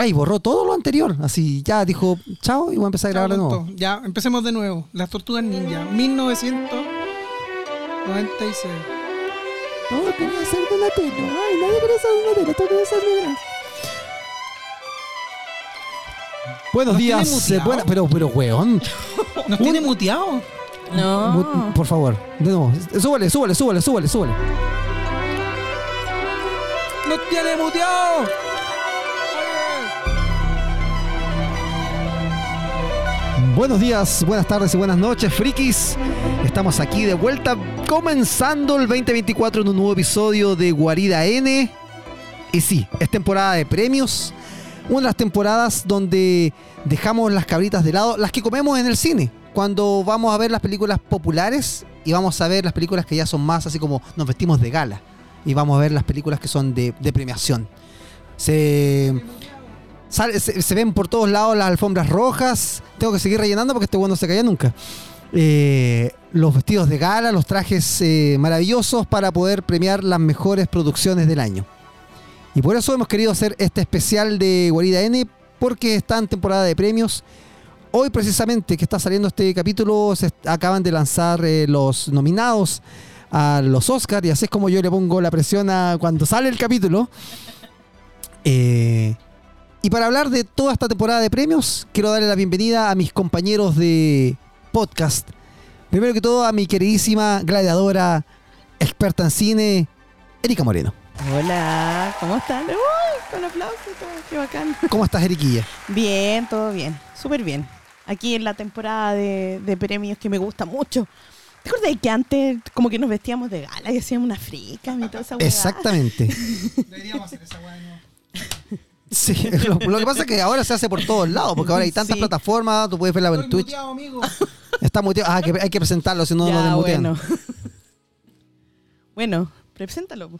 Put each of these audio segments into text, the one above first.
Ay, borró todo lo anterior. Así ya dijo chao y voy a empezar a grabar de nuevo. Ya, empecemos de nuevo. Las tortugas ninja, 1996. Todo quería ser Donatello. Ay, nadie quería ser Donatello. Todo quería ser Miguel. Buenos ¿Nos días. tiene muteado? eh, buena- pero, pero, weón. ¿Nos tiene muteado? No. Mu- Por favor, de nuevo. Súbale, súbale, súbale, súbale, súbale. ¡Nos tiene muteado! Buenos días, buenas tardes y buenas noches, frikis. Estamos aquí de vuelta, comenzando el 2024 en un nuevo episodio de Guarida N. Y sí, es temporada de premios. Una de las temporadas donde dejamos las cabritas de lado, las que comemos en el cine. Cuando vamos a ver las películas populares y vamos a ver las películas que ya son más así como nos vestimos de gala. Y vamos a ver las películas que son de, de premiación. Se, Se, ven por todos lados las alfombras rojas. Tengo que seguir rellenando porque este bueno no se caía nunca. Eh, los vestidos de gala, los trajes eh, maravillosos para poder premiar las mejores producciones del año. Y por eso hemos querido hacer este especial de Guarida N porque está en temporada de premios. Hoy precisamente que está saliendo este capítulo acaban de lanzar eh, los nominados a los Oscars y así es como yo le pongo la presión a cuando sale el capítulo. Eh, y para hablar de toda esta temporada de premios, quiero darle la bienvenida a mis compañeros de podcast. Primero que todo a mi queridísima gladiadora, experta en cine, Erika Moreno. Hola, ¿cómo están? Uy, con aplausos, qué bacán. ¿Cómo estás, Eriquilla? Bien, todo bien, súper bien. Aquí en la temporada de, de premios que me gusta mucho. ¿Te acuerdas que antes como que nos vestíamos de gala y hacíamos una frica y toda esa hueá? Exactamente. Deberíamos hacer esa de nuevo. Sí, lo, lo que pasa es que ahora se hace por todos lados, porque ahora hay tantas Sí. plataformas, tú puedes verla en Twitch. muteado, amigo. Está muteado. Ah, que hay que presentarlo, si no Ya, nos desmutean. bueno. bueno, preséntalo.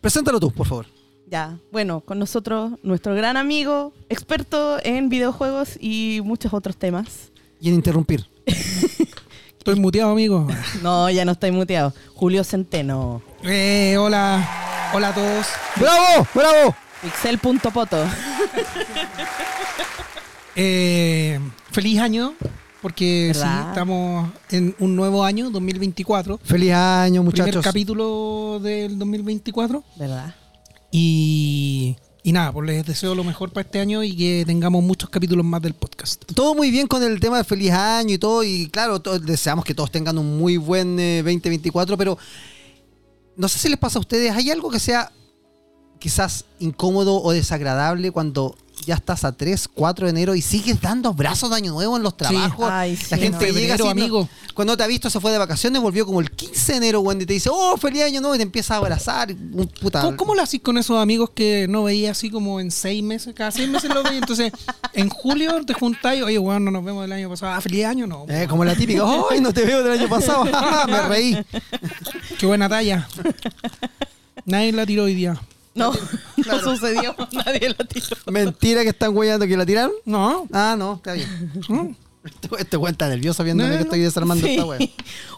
Preséntalo tú, por favor. Ya, bueno, con nosotros nuestro gran amigo, experto en videojuegos y muchos otros temas. Y en interrumpir. Estoy muteado, amigo. No, ya no estoy muteado. Julio Centeno. Eh, hola. Hola a todos. ¡Bravo! ¡Bravo! Pixel.poto. Eh, feliz año, porque sí, estamos en un nuevo año, 2024. Feliz año, Primer muchachos. capítulo del 2024. ¿Verdad? Y, y nada, pues les deseo lo mejor para este año y que tengamos muchos capítulos más del podcast. todo muy bien con el tema de feliz año y todo, y claro, deseamos que todos tengan un muy buen eh, 2024, pero no sé si les pasa a ustedes, ¿hay algo que sea quizás incómodo o desagradable cuando ya estás a 3, 4 de enero y sigues dando brazos de año nuevo en los trabajos? Ay, La gente no. llega así, no- amigo. cuando te ha visto se fue de vacaciones, volvió como el 15 de enero, Wendy, y te dice, oh, feliz año nuevo, y te empieza a abrazar, puta... ¿Cómo, cómo lo haces con esos amigos que no veía así como en seis meses? Cada seis meses lo veía. Entonces, en julio te juntáis, oye, bueno, no nos vemos del año pasado. Ah, feliz año, no. Eh, como la típica, ¡ay, no te veo del año pasado! Me reí. Qué buena talla. Nadie la tiró hoy día. No, no sucedió. Nadie lo tiró. Mentira que están huellando que la tiraron. No. Ah, no, está bien. no. Este este güey está nervioso viéndome No, que estoy desarmando Sí. esta wea.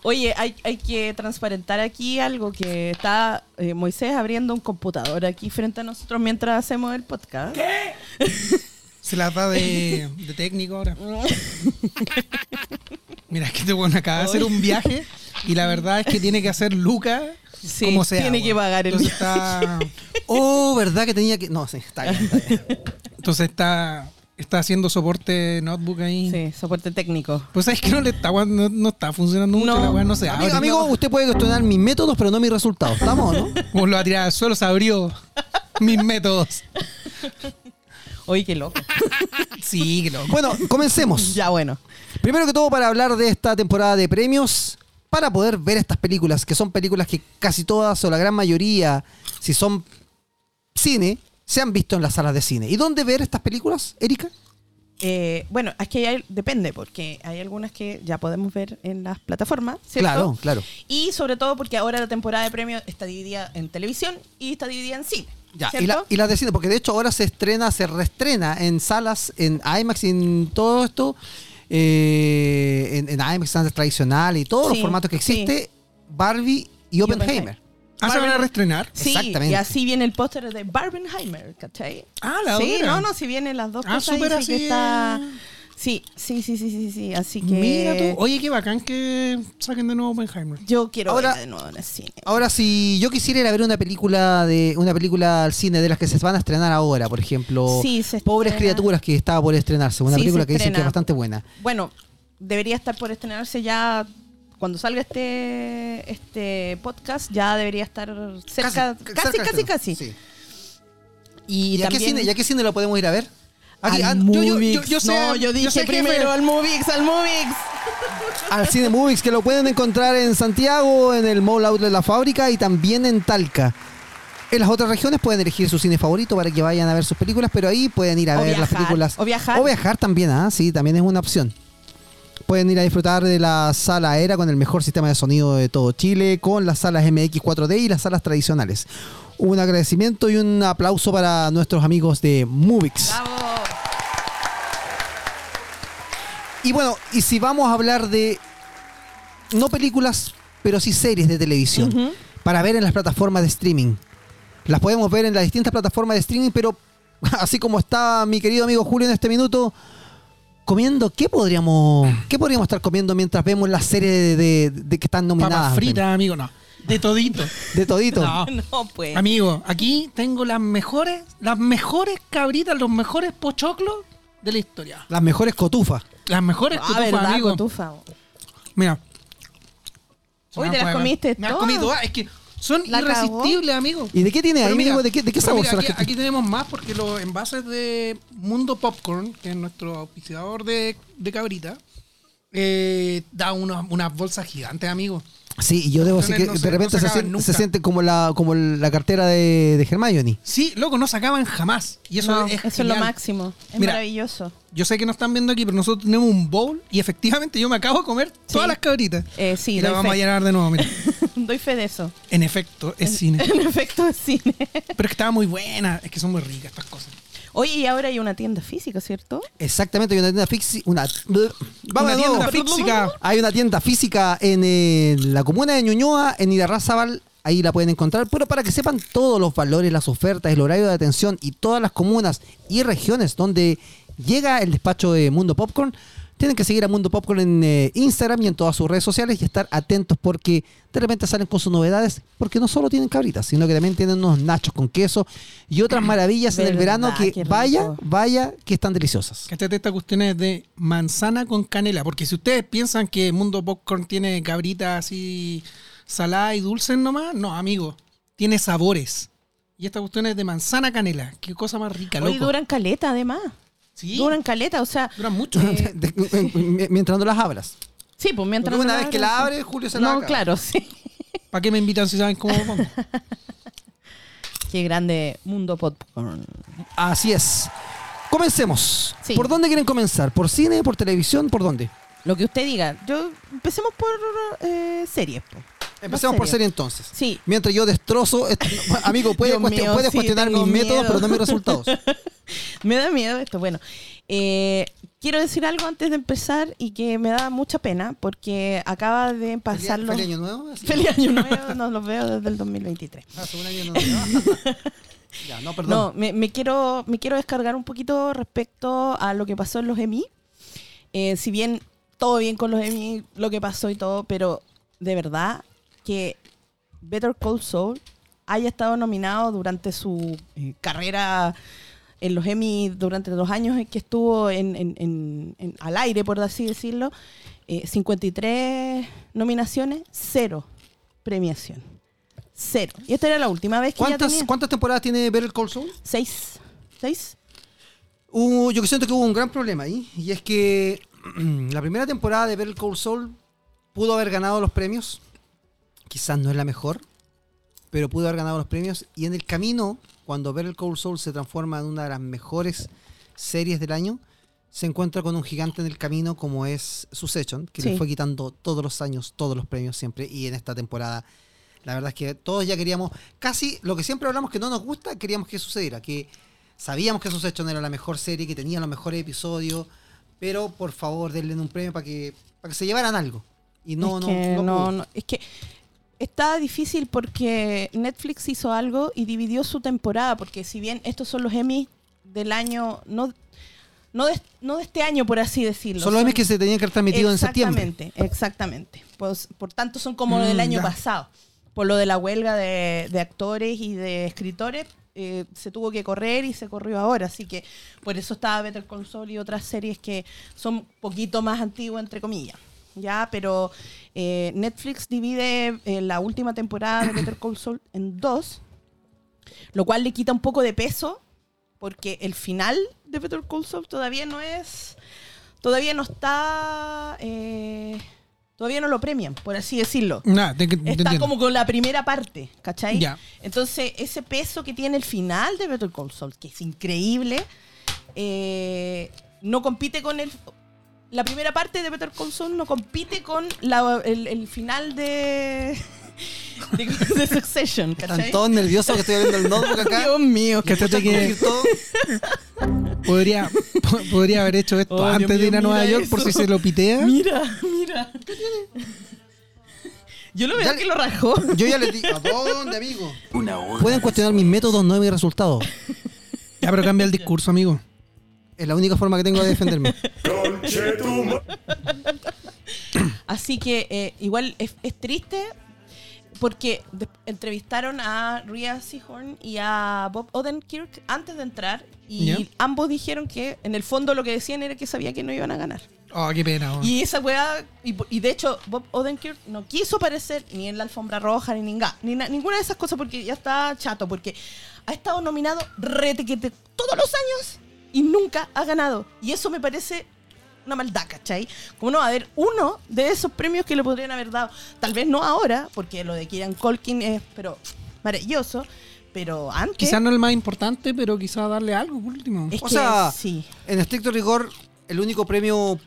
Oye, hay, hay que transparentar aquí algo que está eh, Moisés abriendo un computador aquí frente a nosotros mientras hacemos el podcast. Se la da de, de técnico ahora. Mira, es que te bueno acaba de hacer un viaje y la verdad es que tiene que hacer Lucas Sí, como sea. tiene que pagar el Entonces está, Oh, ¿verdad que tenía que.? No, sí, está bien. Está bien. entonces está, está haciendo soporte notebook ahí. Sí, soporte técnico. Pues es que no le está, no, no está funcionando mucho, No. la weá no se abre. Amigo, amigo, usted puede cuestionar mis métodos, pero no mis resultados. ¿Estamos o no? Como lo va a tirar al suelo, se abrió mis métodos. Oye, qué loco. Sí, que lo. Bueno, comencemos. ya, bueno. Primero que todo, para hablar de esta temporada de premios, para poder ver estas películas, que son películas que casi todas o la gran mayoría, si son cine, se han visto en las salas de cine. ¿Y dónde ver estas películas, Erika? Eh, bueno, es que hay, depende, porque hay algunas que ya podemos ver en las plataformas, ¿cierto? Claro, claro. Y sobre todo porque ahora la temporada de premios está dividida en televisión y está dividida en cine. Ya, y, ¿cierto? la, y las de cine, porque de hecho ahora se estrena, se reestrena en salas, en IMAX y en todo esto, eh, en, en IMAX standard tradicional y todos los formatos que sí. existe, Barbie y, Y Oppenheimer. Ah, se van a reestrenar. Sí, Exactamente. y así viene el póster de Barbenheimer, ¿cachai? Ah, la Sí, no, no, si vienen las dos Ah, cosas. sí así. que está... Sí, sí, sí, sí, sí, sí, así que... Mira tú. Oye, qué bacán que saquen de nuevo Oppenheimer. Yo quiero Ahora- verla de nuevo en el cine. Ahora, si yo quisiera ir a ver una película de una película al cine de las que se van a estrenar ahora, por ejemplo, Sí, se Pobres criaturas que estaba por estrenarse, una Sí, película que dicen que es bastante buena. Bueno, debería estar por estrenarse ya... Cuando salga este este podcast, ya debería estar cerca, casi, casi, casi. sí. Y, ¿Y a qué, cine, y a qué cine lo podemos ir a ver? Al Aquí, ah, yo- yo- yo- Movix. yo sé- no, yo dije primero al Movix, al Movix. al Cine Movies, que lo pueden encontrar en Santiago, en el Mall Outlet La Fábrica y también en Talca. En las otras regiones pueden elegir su cine favorito para que vayan a ver sus películas, pero ahí pueden ir a O ver las películas. o viajar. O viajar también, ah, sí, también es una opción. Pueden ir a disfrutar de la sala Era con el mejor sistema de sonido de todo Chile, con las salas MX 4D y las salas tradicionales. Un agradecimiento y un aplauso para nuestros amigos de Movix. Bravo. Y bueno, y si vamos a hablar de no películas, pero sí series de televisión para ver en las plataformas de streaming. Las podemos ver en las distintas plataformas de streaming, pero así como está mi querido amigo Julio en este minuto comiendo, ¿qué podríamos qué podríamos estar comiendo mientras vemos las series de, de- de que están nominadas? Papas fritas, amigo, no. De todito. De todito. No. No, pues. Amigo, aquí tengo las mejores, las mejores cabritas, los mejores pochoclos de la historia. Las mejores cotufas. Las mejores Ah, cotufas, verdad, amigo. cotufa. Mira. Hoy Se te las comiste Me has todas. comido, ah, es que son La irresistibles, amigo. ¿Y de qué tiene Pero ahí, mira, amigo? ¿De qué, de qué pero sabor mira, son las aquí, que- aquí tenemos más porque los envases de Mundo Popcorn, que es nuestro auspiciador de, de cabrita, eh, da unos- unas bolsas gigantes, amigo. Sí, y yo debo decir que No se- de repente no se se, siente como la, como la cartera de, de Hermione. Sí, loco, no se acaban jamás. Y eso No, es eso es genial. lo máximo. Es Mira, maravilloso. Yo sé que no están viendo aquí, pero nosotros tenemos un bowl y efectivamente yo me acabo de comer todas las cabritas. Eh, sí, y las doy vamos a llenar de nuevo, mira. Doy fe de eso. En efecto, es cine. En efecto, es cine. Pero es que estaba muy buena. Es que son muy ricas estas cosas. Oye, y ahora hay una tienda física, ¿cierto? Exactamente, hay una tienda física. Una, vamos Una tienda física. Hay una tienda física en, eh, la comuna de Ñuñoa, en Irarrázaval. Ahí la pueden encontrar. Pero para que sepan todos los valores, las ofertas, el horario de atención y todas las comunas y regiones donde llega el despacho de Mundo Popcorn, tienen que seguir a Mundo Popcorn en eh, Instagram y en todas sus redes sociales y estar atentos porque de repente salen con sus novedades. Porque no solo tienen cabritas, sino que también tienen unos nachos con queso y otras maravillas en el verano que vaya, vaya, que están deliciosas. Cachate, esta cuestión es de manzana con canela. Porque si ustedes piensan que Mundo Popcorn tiene cabritas así saladas y dulces nomás, no, amigo. Tiene sabores. Y esta cuestión es de manzana canela. Qué cosa más rica, Hoy loco. duran caleta, además. Sí, Duran caleta, o sea. duran mucho. Eh, mientras no las abras. sí, pues mientras. Porque una no vez que la sí. abre, Julio se la No, acaba. claro, sí. ¿Para qué me invitan si saben cómo pongo? Qué grande mundo popcorn. Así es. Comencemos. Sí. ¿Por dónde quieren comenzar? ¿Por cine? ¿Por televisión? ¿Por dónde? Lo que usted diga. Yo empecemos por eh, series. po. Empecemos por serie entonces. Sí. Mientras yo destrozo. amigo, puedes, Dios mío, puedes sí, cuestionar mis métodos, pero no mis resultados. Me da miedo esto. Bueno, eh, quiero decir algo antes de empezar y que me da mucha pena porque acaba de pasar ¿Feliz, los. feliz año nuevo? Así. Feliz año nuevo, no los veo desde el 2023. Hace un año no- ya, no, perdón. No, me, me quiero, me quiero descargar un poquito respecto a lo que pasó en los Emmy. Eh, si bien todo bien con los Emmy, lo que pasó y todo, pero de verdad que Better Call Saul haya estado nominado durante su eh, carrera en los Emmy durante los años en que estuvo en, en- en- en- al aire, por así decirlo, eh, 53 nominaciones, cero premiación. Cero. Y esta era la última vez que ¿Cuántas, tenía. ¿Cuántas temporadas tiene Better Call Saul? Seis. ¿Seis? Hubo- yo que siento que hubo un gran problema ahí. Y es que la primera temporada de Better Call Saul pudo haber ganado los premios. Quizás no es la mejor, pero pudo haber ganado los premios. Y en el camino, cuando Better Call Saul se transforma en una de las mejores series del año, se encuentra con un gigante en el camino como es Succession, que le fue quitando todos los años, todos los premios siempre. Y en esta temporada, la verdad es que todos ya queríamos, casi lo que siempre hablamos que no nos gusta, queríamos que sucediera. Que sabíamos que Succession era la mejor serie, que tenía los mejores episodios, pero por favor denle un premio para que, para que se llevaran algo. Y no, es no, que no no, no, es que está difícil porque Netflix hizo algo y dividió su temporada, porque si bien estos son los Emmy del año, no, no, de, no de este año, por así decirlo. Son los Emmys que se tenían que haber transmitido en septiembre. Exactamente, exactamente. Pues, por tanto, son como los del Mm, año ya. pasado. Por lo de la huelga de, de actores y de escritores, eh, se tuvo que correr y se corrió ahora. Así que por eso estaba Better Saul y otras series que son poquito más antiguas, entre comillas. Ya, pero eh, Netflix divide eh, la última temporada de Better Call Saul en dos, lo cual le quita un poco de peso porque el final de Better Call Saul todavía no es, todavía no está, eh, todavía no lo premian, por así decirlo. Nada, te, te Está entiendo. como con la primera parte, ¿cachai? Entonces, ese peso que tiene el final de Better Call Saul, que es increíble, no compite con el... La primera parte de Better Call Saul no compite con la- el, el final de, de, de Succession, Están ¿cachai? todos nerviosos que estoy abriendo el notebook acá. Dios mío. Que Escuchan que- todo. Podría, po- podría haber hecho esto Oh, antes de ir a Nueva York por si se lo pitea. Mira, mira. Yo lo veo que lo rajó. Yo ya les digo, ¿a dónde, amigo? Pueden cuestionar mis métodos, no mis resultados. Ya, pero cambia el discurso, amigo. Es la única forma que tengo de defenderme. Así que eh, igual es, es triste porque de- entrevistaron a Rhea Seahorn y a Bob Odenkirk antes de entrar y ambos dijeron que en el fondo lo que decían era que sabía que no iban a ganar. Oh, qué pena. oh. Y esa weá, y, y de hecho Bob Odenkirk no quiso aparecer ni en la alfombra roja ni, ninga- ni na- ninguna de esas cosas porque ya está chato, porque ha estado nominado retequete todos los años y nunca ha ganado. Y eso me parece una maldad, ¿cachai? Como no va a haber uno de esos premios que le podrían haber dado. Tal vez no ahora, porque lo de Kieran Colkin es pero maravilloso, pero antes... Quizás no el más importante, pero quizás darle algo por último. es O que sea, sí. En estricto rigor, el único premio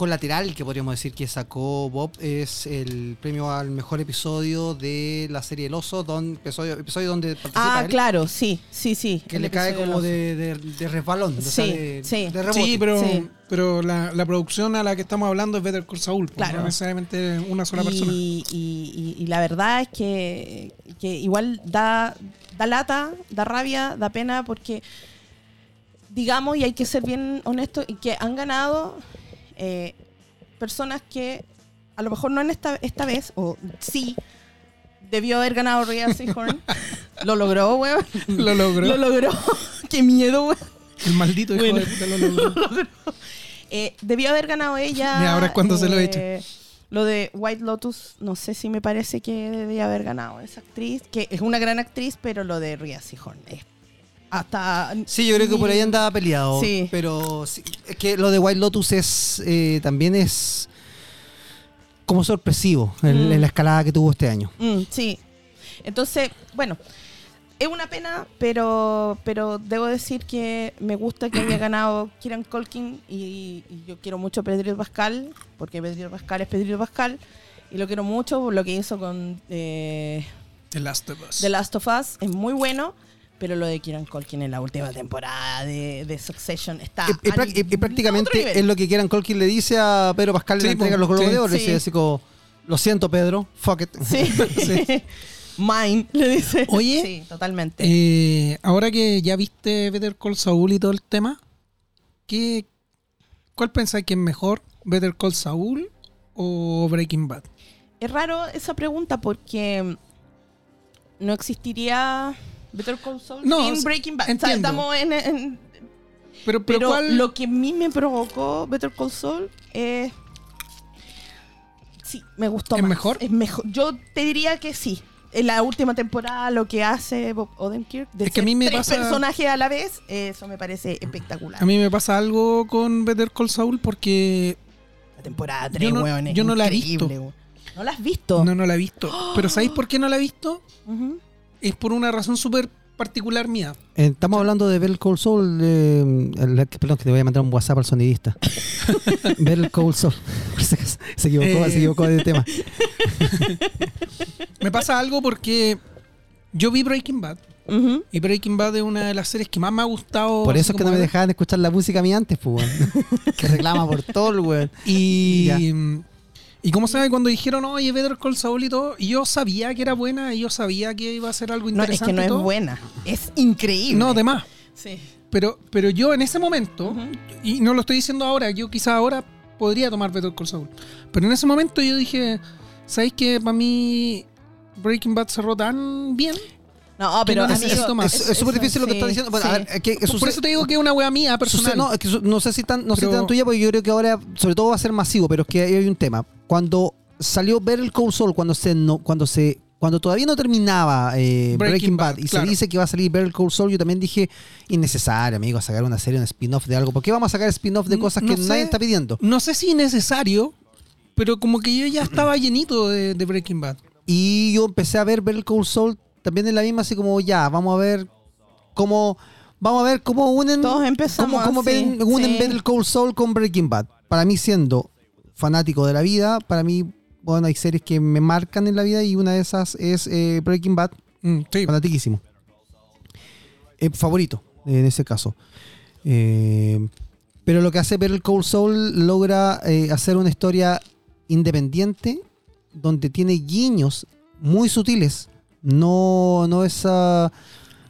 colateral que podríamos decir que sacó Bob es el premio al mejor episodio de la serie El Oso, don, episodio, episodio donde participa Ah, él, claro, sí, sí, sí. que le cae como de, de, de resbalón, o Sí, sea, de, sí. de rebote. Sí, pero, Sí. pero la, la producción a la que estamos hablando es Better Call Saul, pues, Claro. no necesariamente una sola y, persona. Y, y- y la verdad es que, que igual da, da lata, da rabia, da pena, porque digamos, y hay que ser bien honestos, y que han ganado eh, personas que a lo mejor no en esta, esta vez, o sí, debió haber ganado Rhea Seahorn. lo logró, weón. Lo logró. Lo logró. Qué miedo, weón. El maldito hijo Bueno. de puta lo logró. Eh, debió haber ganado ella. Mira, ahora es cuando se lo eh, echa. Lo de White Lotus, no sé si me parece que debía haber ganado esa actriz, que es una gran actriz, pero lo de Rhea Seahorn es hasta... Sí, yo creo que por ahí andaba peleado. Sí. Pero sí, es que lo de White Lotus es eh, también es como sorpresivo en, Mm. en la escalada que tuvo este año. Mm, sí. Entonces, bueno, es una pena, pero, pero debo decir que me gusta que haya ganado Kieran Colkin y, y yo quiero mucho a Pedro Pascal, porque Pedro Pascal es Pedro Pascal, y lo quiero mucho por lo que hizo con... eh, The Last of Us. The Last of Us es muy bueno, pero lo de Kieran Colkin en la última temporada de, de Succession está. Y, y prá- y- y otro prácticamente nivel. es lo que Kieran Colkin le dice a Pedro Pascal en Sí, la entrega los Globos sí. de Oro. Le Sí. dice así como, lo siento Pedro, fuck it. Sí. Mine, le dice. Oye, Sí, totalmente. Eh, ahora que ya viste Better Call Saul y todo el tema, ¿qué, ¿cuál pensáis que es mejor? ¿Better Call Saul o Breaking Bad? Es raro esa pregunta porque no existiría Better Call Saul No, sin Breaking Bad. O sea, entiendo. estamos en, en- Pero, pero, pero ¿cuál? lo que a mí me provocó Better Call Saul es sí, me gustó ¿Es más. mejor? Es mejor. Yo te diría que sí. En la última temporada lo que hace Bob Odenkirk de Es que a ser mí me tres pasa- personajes a la vez, eso me parece espectacular. A mí me pasa algo con Better Call Saul porque la temporada 3, yo no- weón, es yo no la he visto. weón. ¿No la has visto? no, no la he visto. Pero ¿sabéis por qué no la he visto? Ujú. Es por una razón súper particular mía. Eh, Estamos hablando de Bell eh, el- perdón, que te voy a mandar un WhatsApp al sonidista. Bell Call Saul. se, se equivocó, Eh. se equivocó de tema. Me pasa algo porque yo vi Breaking Bad. Y Breaking Bad es una de las series que más me ha gustado. Por eso es que no me de- dejaban escuchar la música a mí antes, pues. Que reclama por todo el weón. Y Ya. Y como sabe, cuando dijeron, oye, Better Call Saul y todo, y yo sabía que era buena, y yo sabía que iba a ser algo No, es interesante. que no es buena. Es increíble. No, de más. Sí. Pero, pero yo en ese momento, y no lo estoy diciendo ahora, yo quizá ahora podría tomar Better Call Saul. Pero en ese momento yo dije, ¿sabéis que para mí Breaking Bad cerró tan bien? No, pero no amigo, más. Es súper difícil lo que sí, estás diciendo. Bueno, sí. a ver, es que Por eso te digo que es una wea mía personal. sucede- no, es que su- no sé si tan, no sé tan tuya, porque yo creo que ahora, sobre todo, va a ser masivo, pero es que ahí hay un tema. Cuando salió ver el Cold Soul, cuando se no, cuando se cuando todavía no terminaba eh, Breaking Breaking, Bad, Bad, y claro. se dice que va a salir Better Call Saul, yo también dije, innecesario, amigo, sacar una serie, un spin-off de algo. ¿Por qué vamos a sacar spin-off de cosas no que sé. nadie está pidiendo? No sé si necesario, pero como que yo ya estaba llenito de, de Breaking Bad. Y yo empecé a ver Better Call Saul también en la misma, así como ya, vamos a ver cómo vamos a ver cómo unen Todos empezamos cómo, cómo así, ven- unen sí. Better Call Saul con Breaking Bad. Para mí siendo fanático de la vida, para mí bueno, hay series que me marcan en la vida y una de esas es eh, Breaking Bad, Mm, sí. fanatiquísimo. Eh, favorito en ese caso. Eh, pero lo que hace Better Call Saul logra eh, hacer una historia independiente donde tiene guiños muy sutiles. No, no esa,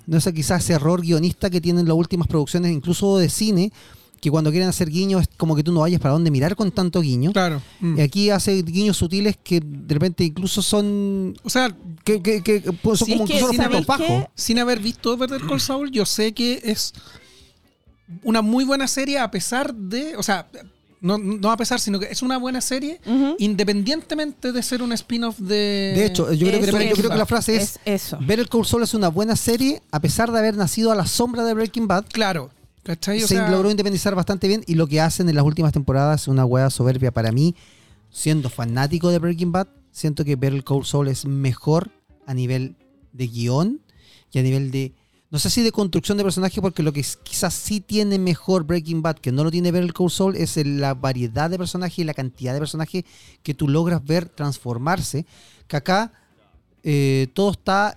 no esa quizás ese error guionista que tienen las últimas producciones, incluso de cine, que cuando quieren hacer guiños es como que tú no vayas para dónde mirar con tanto guiño. Claro. Mm. Y aquí hace guiños sutiles que de repente incluso son O sea, que, que, que- que son como es que, incluso ¿sabéis puntos bajos. qué? sin haber visto Better Call Saul, yo sé que es una muy buena serie a pesar de, o sea, no, no a pesar, sino que es una buena serie independientemente de ser un spin-off de... De hecho, yo creo, que, yo creo que la frase es, Es eso. Better Call Saul es una buena serie a pesar de haber nacido a la sombra de Breaking Bad. Claro, ¿cachai? O se sea, logró independizar bastante bien y lo que hacen en las últimas temporadas es una hueá soberbia para mí. Siendo fanático de Breaking Bad, siento que Better Call Saul es mejor a nivel de guion y a nivel de... No sé si de construcción de personaje, porque lo que es- quizás sí tiene mejor Breaking Bad, que no lo tiene Better Call Saul, es el- la variedad de personajes y la cantidad de personajes que tú logras ver transformarse. Que acá eh, todo está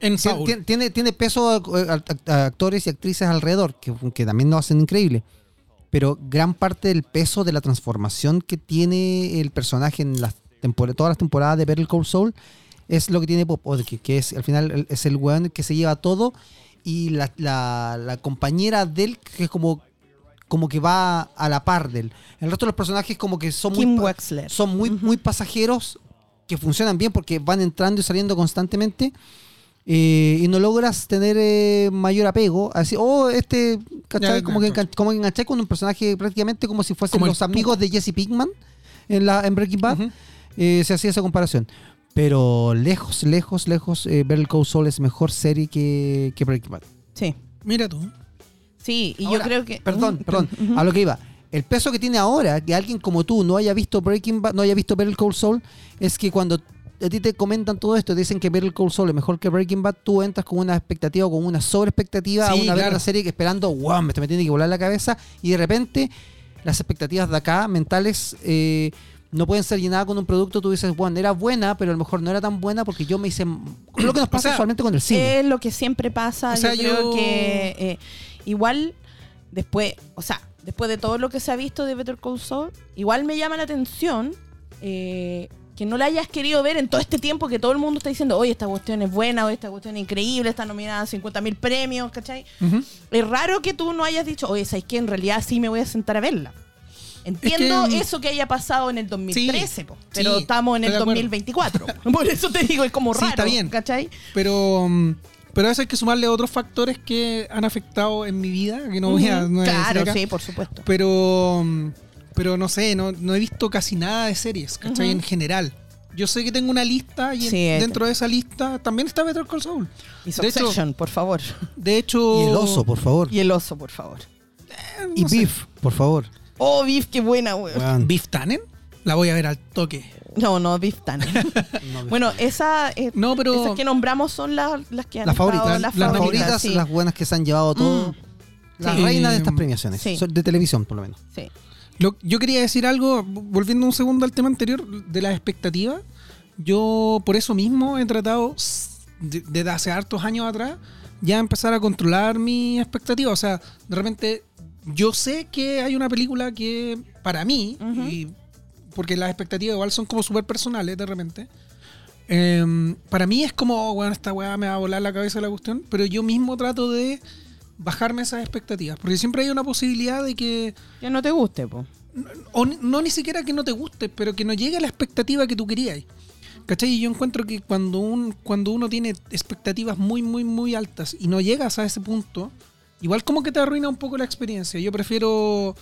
en Tien- Saul. tien- Tiene, tiene peso eh, a- actores y actrices alrededor, que, que también lo hacen increíble. Pero gran parte del peso de la transformación que tiene el personaje en las todas las temporadas de Better Call Saul es lo que tiene Bob Odenkirk, que es al final es el weón que se lleva todo y la, la- la compañera de él que es como, como que va a la par de él. El resto de los personajes como que son muy Kim pa- Wexler. son muy, muy pasajeros que funcionan bien porque van entrando y saliendo constantemente eh, y no logras tener eh, mayor apego. Así, oh, este, como, que, como que enganché con un personaje prácticamente como si fuesen Como los amigos de Jesse Pinkman en, la, en Breaking Bad. Eh, se hacía esa comparación. Pero lejos, lejos, lejos, eh, Better Call Saul es mejor serie que, que Breaking Bad. Sí. Mira tú. Sí, y Ahora, yo creo que. Perdón, perdón. A lo que iba. El peso que tiene ahora, que alguien como tú no haya visto Breaking Bad, no haya visto Better Call Saul, es que cuando a ti te comentan todo esto, te dicen que Better Call Saul es mejor que Breaking Bad, tú entras con una expectativa o con una sobreexpectativa a Sí, una, ver claro. una serie que esperando, wow, me, me tiene que volar la cabeza, y de repente las expectativas de acá, mentales, eh, no pueden ser llenadas con un producto, tú dices, bueno, era buena, pero a lo mejor no era tan buena porque yo me hice... Lo que nos pasa sea, usualmente con el cine. Es lo que siempre pasa. O sea, yo creo yo- que eh, igual después, o sea, después de todo lo que se ha visto de Better Call Saul, igual me llama la atención eh, que no la hayas querido ver en todo este tiempo que todo el mundo está diciendo, oye, esta cuestión es buena, oye, esta cuestión es increíble, está nominada a 50 mil premios, ¿cachai? Ujú. Es raro que tú no hayas dicho, oye, ¿sabes qué? En realidad sí me voy a sentar a verla. Entiendo Es que, mm, eso que haya pasado en el 2013, po, pero sí, estamos en el estoy de acuerdo. 2024. Por eso te digo, es como Sí, raro, está bien. ¿cachai? Pero, mm, pero a veces hay que sumarle otros factores que han afectado en mi vida, que no voy a, no voy a decir claro, acá. sí, por supuesto. Pero, mm, pero no sé, no, no he visto casi nada de series, ¿cachai? En general. Yo sé que tengo una lista y en- Sí, dentro de esa lista también está Better Call Saul. Y de hecho- Succession, por favor. De hecho... Y el oso, por favor. Y el oso, por favor. eh, Y sé. Beef, por favor. Oh, Beef, qué buena, weón. Weón. Beef Tannen. La voy a ver al toque. No, no, Beef Tannen. No, bueno, esa, eh, No, pero... esas que nombramos son las, las que han Las estado- favoritas, las las, favoritas, favoritas, sí. las buenas que se han llevado todo. Mm. Las Sí. reinas de estas premiaciones, sí. son de televisión por lo menos. Sí. Lo- yo quería decir algo, volviendo un segundo al tema anterior, de las expectativas. Yo, por eso mismo, he tratado, s- de- desde hace hartos años atrás, ya empezar a controlar mis expectativas. O sea, de repente, yo sé que hay una película que, para mí, y porque las expectativas igual son como súper personales de repente. Em, para mí es como, oh, bueno, esta weá me va a volar la cabeza la cuestión, pero yo mismo trato de bajarme esas expectativas, porque siempre hay una posibilidad de que, Que no te guste, po. o no ni siquiera que no te guste, pero que no llegue a la expectativa que tú querías. ¿Cachai? Y yo encuentro que cuando, un, cuando uno tiene expectativas muy, muy, muy altas y no llegas a ese punto, igual como que te arruina un poco la experiencia. Yo prefiero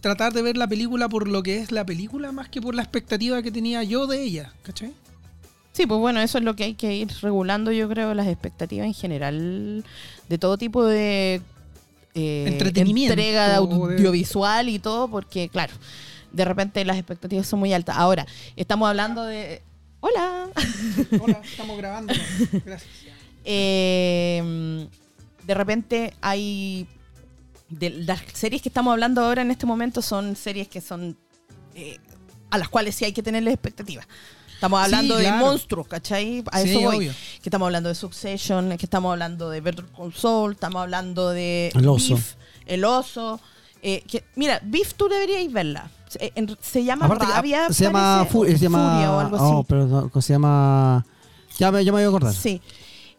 tratar de ver la película por lo que es la película más que por la expectativa que tenía yo de ella. ¿Cachai? Sí, pues bueno, eso es lo que hay que ir regulando, yo creo, las expectativas en general de todo tipo de eh, Entretenimiento, entrega de de- audiovisual y todo, porque claro, de repente las expectativas son muy altas. Ahora, estamos hablando de... Hola. Hola, estamos grabando. Gracias. Eh, de repente hay... De las series que estamos hablando ahora en este momento son series que son... eh, a las cuales sí hay que tenerles expectativas. Estamos Sí, hablando de monstruos, ¿cachai? A Sí, eso voy. obvio. Que estamos hablando de Succession, que estamos hablando de Better Saul, estamos hablando de El oso. Beef, el oso. eh, que, mira, Beef tú deberías verla. Se, en- se llama Aparte Rabia, se llama, se llama Furia o algo así. oh, pero no, se llama ya me, ya me voy a acordar. Sí.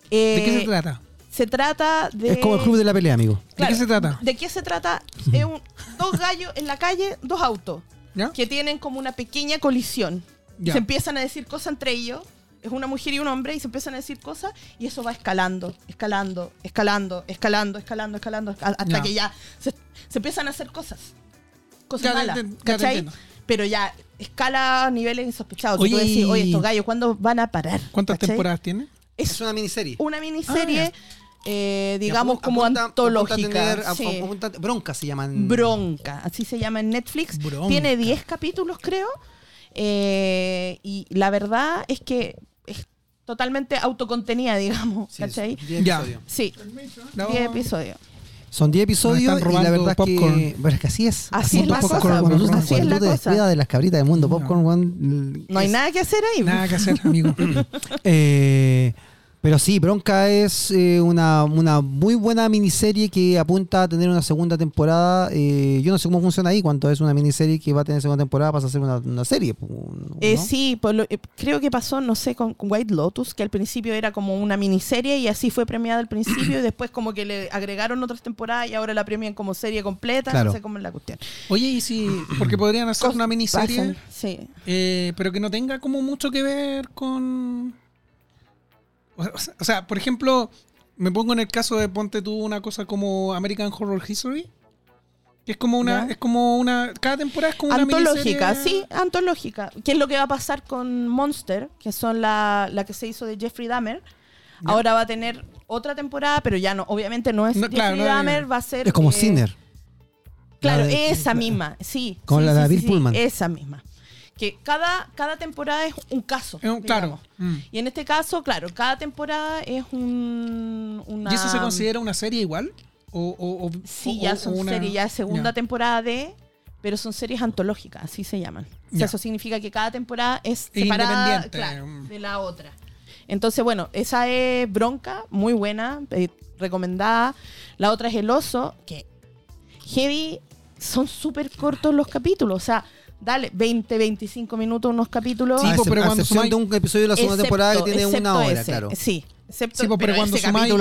¿De qué Eh, se trata? Se trata de... Es como el club de la pelea, amigo. ¿De qué se trata? ¿De qué se trata? Es un, dos gallos en la calle, dos autos, ¿Ya? que tienen como una pequeña colisión. Ya. Se empiezan a decir cosas entre ellos. Es una mujer y un hombre y se empiezan a decir cosas y eso va escalando, escalando, escalando, escalando, escalando, escalando, hasta Ya. que ya se, se empiezan a hacer cosas. Cosas malas. Pero ya escala a niveles insospechados. Oye, y- oye, estos gallos, ¿cuándo van a parar? ¿Cuántas ¿Cachai? temporadas tiene? Es Es una miniserie. una miniserie, Ah, eh, digamos, apunta- como apunta- apunta antológica. tener- a- sí. apunta- bronca se llaman. Bronca, así se llama en Netflix. Bronca. Tiene 10 capítulos, creo. Eh, y la verdad es que es totalmente autocontenida, digamos. Sí, ¿Cachai? son 10 Ya. episodios. Sí, No. 10 episodios. Son 10 episodios y la verdad es que, pero es que así es. Así es la popcorn. cosa, Cuando tú, así cuando es la tú cosa. de las cabritas del mundo, No. popcorn, weón, No hay es- nada que hacer ahí. Nada que hacer, amigo. Eh, pero sí, Bronca es eh, una, una muy buena miniserie que apunta a tener una segunda temporada. Eh, yo no sé cómo funciona ahí, cuánto es una miniserie que va a tener segunda temporada, pasa a ser una, una serie. pues, ¿no? Eh, Sí, por lo- eh, creo que pasó, no sé, con, White Lotus, que al principio era como una miniserie y así fue premiada al principio y después como que le agregaron otras temporadas y ahora la premian como serie completa, Claro. no sé cómo es la cuestión. Oye, y si. Porque podrían hacer Cos- una miniserie, Sí. eh, pero que no tenga como mucho que ver con. O sea, por ejemplo, me pongo en el caso de ponte tú una cosa como American Horror History. Que es como una. Ya. Es como una. Cada temporada es como una Antológica, miniserie. sí, antológica. ¿Qué es lo que va a pasar con Monster? Que son la, la que se hizo de Jeffrey Dahmer. Ya. Ahora va a tener otra temporada, pero ya no, obviamente no es No, Jeffrey claro, no es- Dahmer, va a ser. Es como eh, Sinner. Claro, La de- esa misma, sí. Sí, la de sí, Bill sí, Pullman. Esa misma. Que cada, cada temporada es un caso. Es un- claro. Mm. Y en este caso, claro, cada temporada es un. Una, ¿Y eso se considera una serie igual? O, o- o- Sí, o- ya son una- series, ya es segunda temporada de, pero son series antológicas, así se llaman. O sea, eso significa que cada temporada es separada independiente. claro, Mm. de la otra. Entonces, bueno, esa es Bronca, muy buena, eh, recomendada. La otra es El Oso, que heavy, son súper cortos los capítulos, o sea, dale 20, 25 minutos unos capítulos. Sí, excep- pero cuando sumáis- de un episodio de la segunda Excepto- temporada que tiene una hora, ese, claro. Sí, excepto Sí, po, pero cuando ese sumáis-.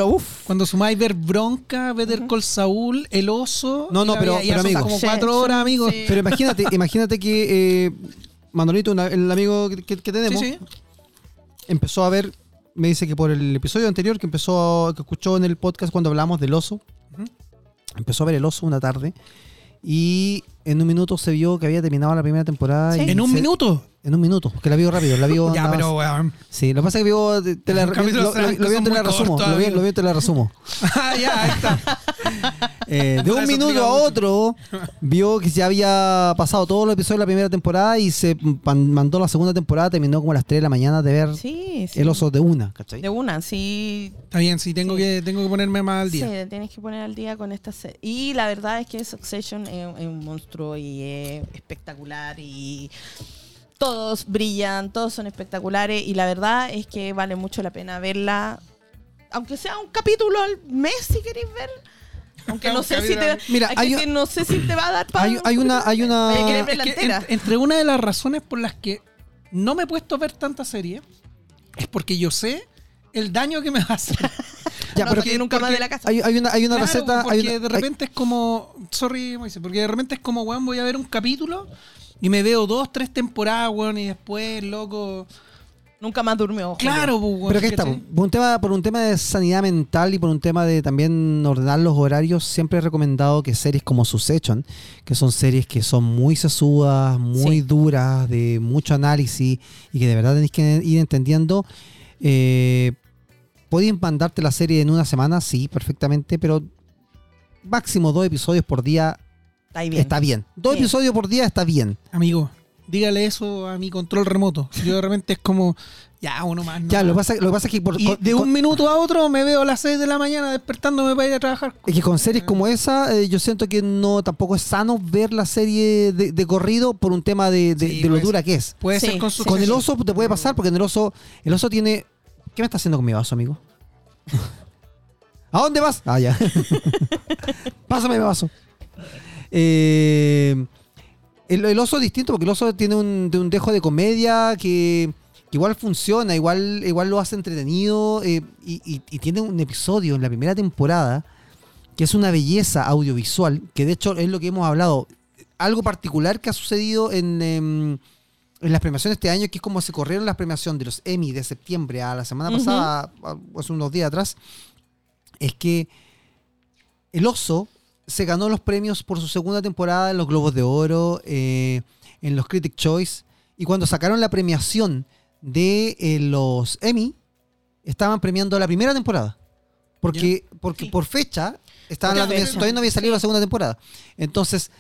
Cuando sumáis ver Bronca, Better Call Saul, El Oso. No, no, pero- ya pero son amigo. como cuatro sí, horas, amigos. sí. Pero imagínate, imagínate que eh, Manolito, una- el amigo que, que- que Sí, tenemos, sí. empezó a ver, me dice que por el episodio anterior que empezó, que escuchó en el podcast cuando hablamos del oso, empezó a ver el oso una tarde y en un minuto se vio que había terminado la primera temporada. Sí. y En un se- minuto. En un minuto, porque la vio rápido, la vio... Ya, pero weón. Sí, lo que pasa es que vio, te, la, lo, vio, te la resumo, lo te la resumo. Ah, ya, ahí está. Eh, de un minuto a otro, vio que ya había pasado todos los episodios de la primera temporada y se mandó la segunda temporada, terminó como a las 3 de la mañana de ver Sí, sí. el oso de una, ¿cachai? De una, sí. Está bien, sí, tengo, Sí. Que, tengo que ponerme más al Sí, día. te tienes que poner al día con esta serie. Y la verdad es que Succession es, es un monstruo y es espectacular y todos brillan, todos son espectaculares y la verdad es que vale mucho la pena verla. Aunque sea un capítulo al mes si queréis ver. Aunque no sé si te, Mira, hay no sé si te va a dar para. Hay, hay una, hay una. Es que en- entre una de las razones por las que no me he puesto a ver tanta serie es porque yo sé el daño que me va a hacer. Ya, no pero nunca más de la casa. hay, hay una, hay una Claro, receta. Porque hay una- de repente es como. Sorry, Moisés, porque de repente es como, weón, voy a ver un capítulo y me veo dos, tres temporadas, weón, y después, loco. Nunca más durmió. Claro, pues, weón. Pero que está, por un, tema, por un tema de sanidad mental y por un tema de también ordenar los horarios, siempre he recomendado que series como Succession, que son series que son muy sesudas, muy Sí. duras, de mucho análisis y que de verdad tenéis que ir entendiendo. Eh, ¿Podéis mandarte la serie en una semana? Sí, perfectamente, pero máximo dos episodios por día Está bien. está bien. Dos episodios por día está bien. Amigo, dígale eso a mi control remoto. Yo de repente es como, ya, uno más. no Ya, lo que más. pasa, lo que pasa es que por, Y con- de con- un minuto a otro me veo a las 6 de la mañana despertándome para ir a trabajar. Es que con series como esa, eh, yo siento que no tampoco es sano ver la serie de, de corrido por un tema de, de- Sí, de lo dura que es. Puede Sí, ser con sí, Con el oso te puede pasar porque en el oso, el oso tiene. ¿Qué me está haciendo con mi vaso, amigo? ¿A dónde vas? Ah, ya. Pásame mi vaso. Eh, el, oso es distinto porque el oso tiene un, un dejo de comedia que, igual funciona, igual, lo hace entretenido eh, y tiene un episodio en la primera temporada que es una belleza audiovisual, que de hecho es lo que hemos hablado. Algo particular que ha sucedido en, em, en las premiaciones este año, que es como se corrieron las premiaciones de los Emmy de septiembre a la semana pasada, hace unos días atrás, es que el oso se ganó los premios por su segunda temporada en los Globos de Oro, eh, en los Critic Choice, y cuando sacaron la premiación de eh, los Emmy, estaban premiando la primera temporada. Porque, porque Sí. por fecha, estaban todavía no había salido la segunda temporada. Entonces,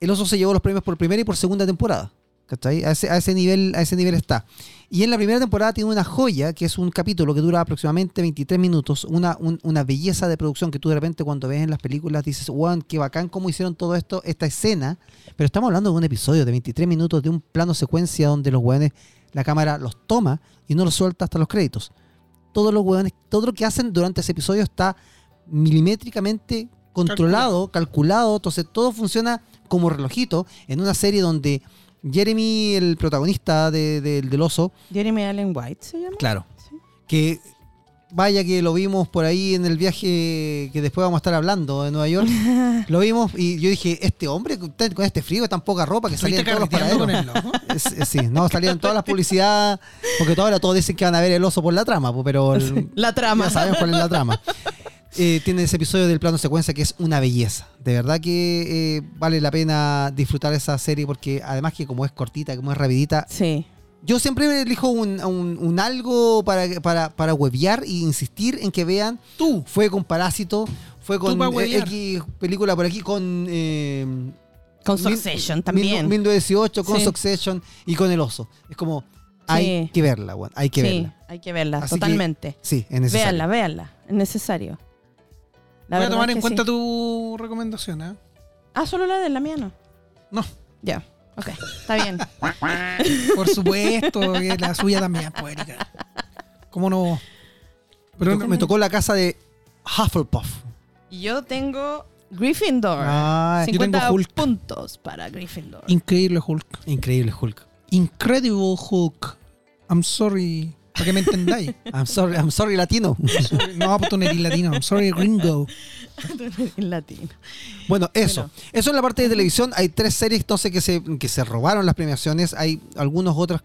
el oso se llevó los premios por primera y por segunda temporada. ¿Cachai? A ese, a ese nivel, a ese nivel está. Y en la primera temporada tiene una joya, que es un capítulo que dura aproximadamente 23 minutos, una, un- una belleza de producción que tú de repente cuando ves en las películas dices, wow, qué bacán cómo hicieron todo esto, esta escena. Pero estamos hablando de un episodio de 23 minutos de un plano secuencia donde los hueones, la cámara los toma y no los suelta hasta los créditos. Todos los hueones, todo lo que hacen durante ese episodio está milimétricamente controlado, calculado, entonces todo funciona como relojito en una serie donde Jeremy, el protagonista de- de- del oso, Jeremy Allen White se llama. claro, Sí. que vaya que lo vimos por ahí en el viaje que después vamos a estar hablando de Nueva York, lo vimos y yo dije, este hombre con este frío, tan poca ropa que salía ¿Estuviste en todos los paraderos. con es- Sí, no, salían todas las publicidades, porque ahora todos dicen que van a ver el oso por la trama, pero el- La trama. ya sabemos cuál es la trama. Eh, tiene ese episodio del plano secuencia que es una belleza. De verdad que eh, vale la pena disfrutar esa serie porque además que como es cortita, como es rapidita, Sí. yo siempre elijo un, un- un algo para, para, para huevear e insistir en que vean. Tú. Fue con Parásito, fue con. X película por aquí, con... eh, Con Succession Min- también. 1918, con Sí. Succession y con El Oso. Es como, hay Sí. que verla, weón, hay que sí, verla. hay que verla, Así que- totalmente. Sí, es necesario. Véanla, véanla. Es necesario. La Voy a tomar es en cuenta sí. tu recomendación, ¿eh? Ah, solo la de la mía no. No. Ya. Ok, está bien. Por supuesto, que la suya también, pues, Erika. ¿Cómo no? Pero me tocó la casa de Hufflepuff. Y yo tengo Gryffindor. Ah, yo 50 tengo Hulk. puntos para Gryffindor. Increíble Hulk. increíble Hulk. Incredible Hulk. I'm sorry. Para que me entendáis. I'm sorry, I'm sorry latino. No, pues tú no eres latino. I'm sorry, gringo. en latino. Bueno, eso. Bueno. Eso en la parte de televisión. Hay tres series entonces que se, que se robaron las premiaciones. Hay algunos otros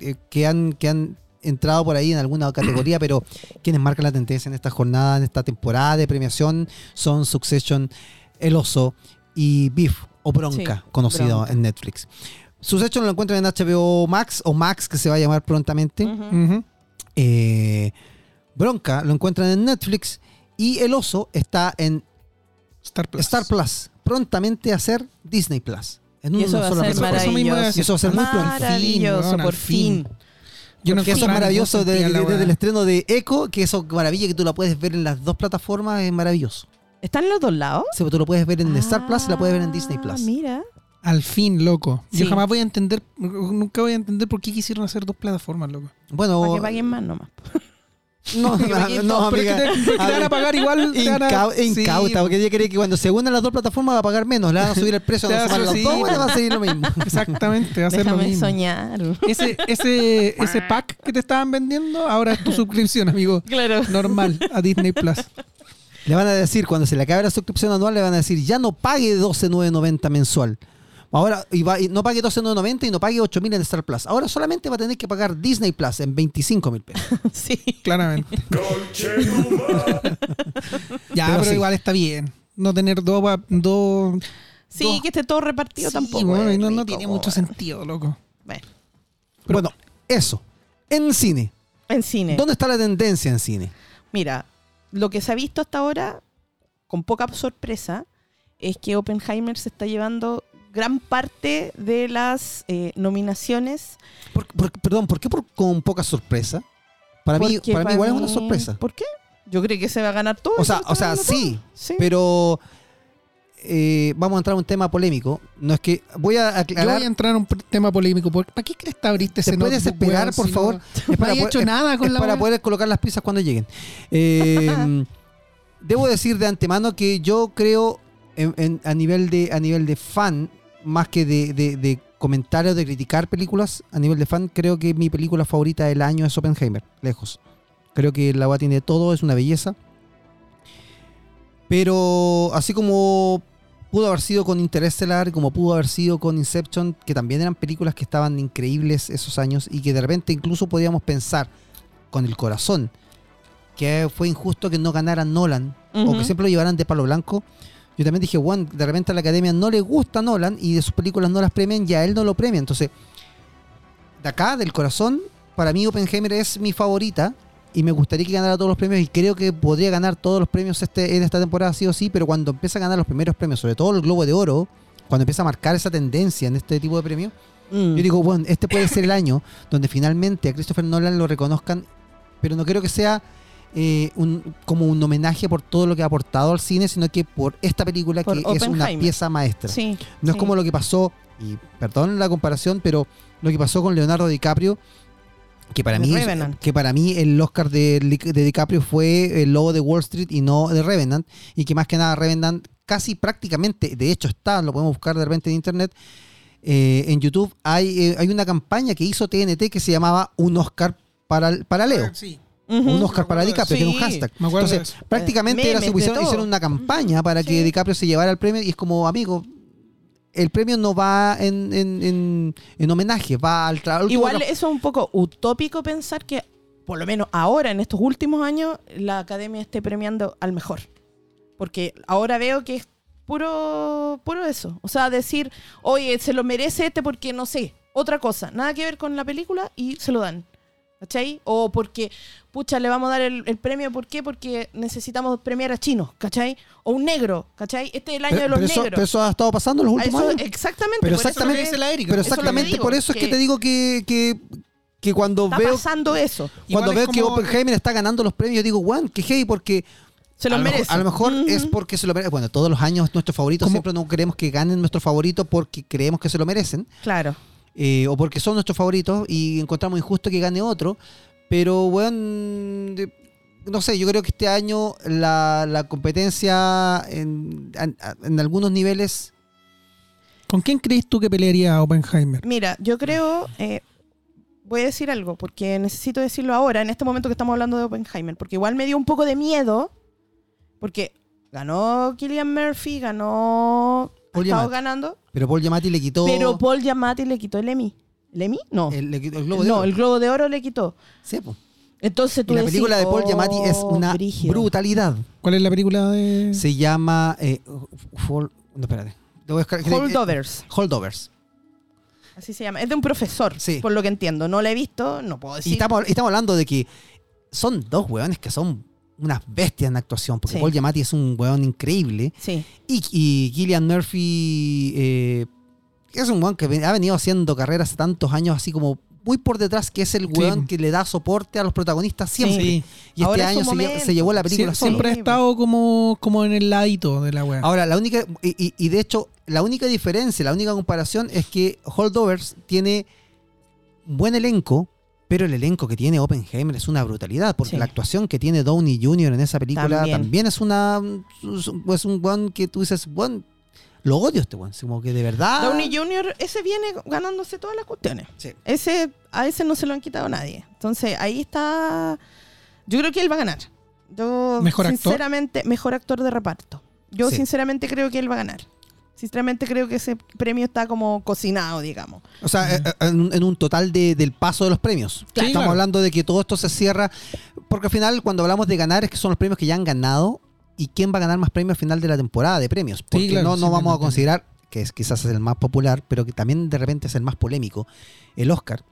eh, que, han, que han entrado por ahí en alguna categoría, pero quienes marcan la tendencia en esta jornada, en esta temporada de premiación, son Succession, El Oso y Beef o Bronca, Sí, conocido Bronca. en Netflix. Succession lo encuentran en HBO Max o Max, que se va a llamar prontamente. Eh, Bronca lo encuentran en Netflix y El Oso está en Star Plus. Star Plus, prontamente a ser Disney Plus. En Y una eso va a sola ser plataforma. Eso maravilloso. va a ser muy pronto. Maravilloso, al por fin. Yo no que eso es maravilloso ningún de- del estreno de Echo, que eso maravilla que tú la puedes ver en las dos plataformas, es maravilloso. ¿Están en los dos lados? Sí, tú lo puedes ver en Star Plus y la puedes ver en Disney Ah, Plus. Mira. Al fin, loco. Yo jamás voy a entender, nunca voy a entender por qué quisieron hacer dos plataformas, loco. Bueno, Para que paguen más nomás. No, Pero no, que amiga. te, porque te van a pagar igual. a- Sí, incauta, porque ella cree que cuando se unan las dos plataformas va a pagar menos, le van a subir el precio, a las dos, sí. le va a seguir lo mismo. Exactamente, va a ser lo Déjame mismo. soñar. Ese, ese, ese pack que te estaban vendiendo, ahora es tu suscripción, amigo. Claro. Normal a Disney Plus. Le van a decir, cuando se le acabe la suscripción anual, le van a decir, ya no pague 12.990 mensual. Ahora, y va- y no pague 12.990 y no pague 8.000 en Star Plus. Ahora solamente va a tener que pagar Disney Plus en 25.000 pesos. Sí. Claramente. ya, Pero pero, sí. igual está bien. No tener dos. dos Sí, que esté todo repartido Sí, tampoco. bueno, no, no tiene mucho sentido, loco. Bueno, bueno, eso. En cine. en cine. ¿Dónde está la tendencia en cine? Mira, lo que se ha visto hasta ahora, con poca sorpresa, es que Oppenheimer se está llevando gran parte de las eh, nominaciones. Por- por- perdón, ¿por qué por- con poca sorpresa? Para mí, para mí igual es una sorpresa. ¿Por qué? Yo creí que se va a ganar todo. O se sea, o sea, sí. Sí. pero eh, vamos a entrar a un tema polémico. No es que voy a Yo aclarar. voy a entrar en un tema polémico. ¿por- ¿Para qué crees que abriste ese ¿Te puedes esperar, por si no- favor? Es No hay poder- hecho nada con es la para poder colocar las pizzas cuando lleguen. Eh, debo decir de antemano que yo creo en- en- a nivel de a nivel de fan más que de, de, de comentarios de criticar películas a nivel de fan creo que mi película favorita del año es Oppenheimer lejos creo que la agua tiene todo es una belleza pero así como pudo haber sido con Interstellar como pudo haber sido con Inception que también eran películas que estaban increíbles esos años y que de repente incluso podíamos pensar con el corazón que fue injusto que no ganara Nolan o que siempre lo llevaran de palo blanco. Yo también dije, Juan, de repente a la academia no le gusta Nolan y de sus películas no las premian y a él no lo premia. Entonces, de acá, del corazón, para mí Oppenheimer es mi favorita y me gustaría que ganara todos los premios y creo que podría ganar todos los premios este, en esta temporada sí o sí, pero cuando empieza a ganar los primeros premios, sobre todo el Globo de Oro, cuando empieza a marcar esa tendencia en este tipo de premios, Mm. yo digo, bueno, este puede ser el año donde finalmente a Christopher Nolan lo reconozcan, pero no creo que sea eh, un, como un homenaje por todo lo que ha aportado al cine, sino que por esta película Por que es una pieza maestra. Sí, No es sí. como lo que pasó, y perdón la comparación, pero lo que pasó con Leonardo DiCaprio, que para The mí Revenant. que para mí el Oscar de, de DiCaprio fue el lobo de Wall Street y no de Revenant, y que más que nada Revenant casi prácticamente, de hecho está, lo podemos buscar de repente en internet, eh, en YouTube, hay, eh, hay una campaña que hizo TNT que se llamaba Un Oscar para, para Leo. Sí. Un Oscar para DiCaprio, que era un hashtag. Me acuerdo de Entonces, prácticamente Eh, era su visión, hicieron una campaña para que Sí. DiCaprio se llevara el premio y es como, amigo, el premio no va en, en, en- en homenaje, va al trabajo. Igual eso es un poco utópico pensar que, por lo menos ahora, en estos últimos años, la academia esté premiando al mejor. Porque ahora veo que es puro, puro eso. O sea, decir, oye, se lo merece este porque no sé, otra cosa, nada que ver con la película y se lo dan. ¿Cachai? O porque, pucha, le vamos a dar el, el premio, ¿por qué? Porque necesitamos premiar a chinos, ¿cachai? O un negro, ¿cachai? Este es el año pero, de los pero eso, negros. pero eso ha estado pasando en los últimos eso- años. exactamente. Pero por eso exactamente- es- la Erika. Pero que exactamente digo, por eso es que que- te digo que, que, que cuando está veo pasando eso. cuando Igual es veo que Oppenheimer está ganando los premios, yo digo, Juan, qué heavy, porque Se lo a, lo merece. a lo mejor es porque se lo merece. Bueno, todos los años nuestros favoritos siempre no queremos que ganen nuestro favorito porque creemos que se lo merecen. Claro. Eh, o porque son nuestros favoritos y encontramos injusto que gane otro. Pero, bueno, de- no sé, yo creo que este año la, la competencia en, en- en algunos niveles... ¿Con quién crees tú que pelearía Oppenheimer? Mira, yo creo, eh, voy a decir algo, porque necesito decirlo ahora, en este momento que estamos hablando de Oppenheimer, porque igual me dio un poco de miedo, porque ganó Killian Murphy, ganó... Paul estado Giamatti. ganando, Pero Paul Giamatti le quitó... pero Paul Giamatti le quitó el Emmy. ¿El Emmy? No. el, le quitó el Globo de no, Oro. el Globo de Oro le quitó. Sí, po. Entonces tú Y la decís, película de Paul oh, Giamatti es una brígido. brutalidad. ¿Cuál es la película de...? Se llama... Eh, Fall- no, espérate. A buscar. Holdovers, Holdovers. así se llama. Es de un profesor, Sí. por lo que entiendo. No la he visto, no puedo decir. Y estamos, estamos hablando de que son dos hueones que son unas bestias en actuación, porque Sí. Paul Giamatti es un hueón increíble Sí. y, y Gillian Murphy eh, es un hueón que ha venido haciendo carrera hace tantos años así como muy por detrás, que es el hueón Sí. que le da soporte a los protagonistas siempre. Sí. Y este Ahora es su año se, se llevó la Sie- película solo. siempre ha estado como, como en el ladito de la wea. Ahora, la única, y, y- y de hecho, la única diferencia, la única comparación es que Holdovers tiene un buen elenco, Pero el elenco que tiene Oppenheimer es una brutalidad, porque Sí. la actuación que tiene Downey Jr. en esa película también, También. es una es un one que tú dices, one, lo odio este one, como que de verdad. Downey Jr., ese viene ganándose todas las cuestiones. Sí. Ese, a ese no se lo han quitado nadie. Entonces, ahí está. Yo creo que él va a ganar. Yo, ¿Mejor actor? sinceramente, mejor actor de reparto. Yo, Sí. sinceramente, creo que él va a ganar. Sinceramente, creo que ese premio está como cocinado, digamos. O sea, eh, eh, en, en un total de- del paso de los premios. Claro. Estamos hablando de que todo esto se cierra, porque al final cuando hablamos de ganar es que son los premios que ya han ganado y quién va a ganar más premios al final de la temporada de premios. Porque claro, no, sí, no vamos a considerar, que es quizás es el más popular, pero que también de repente es el más polémico, el Oscar.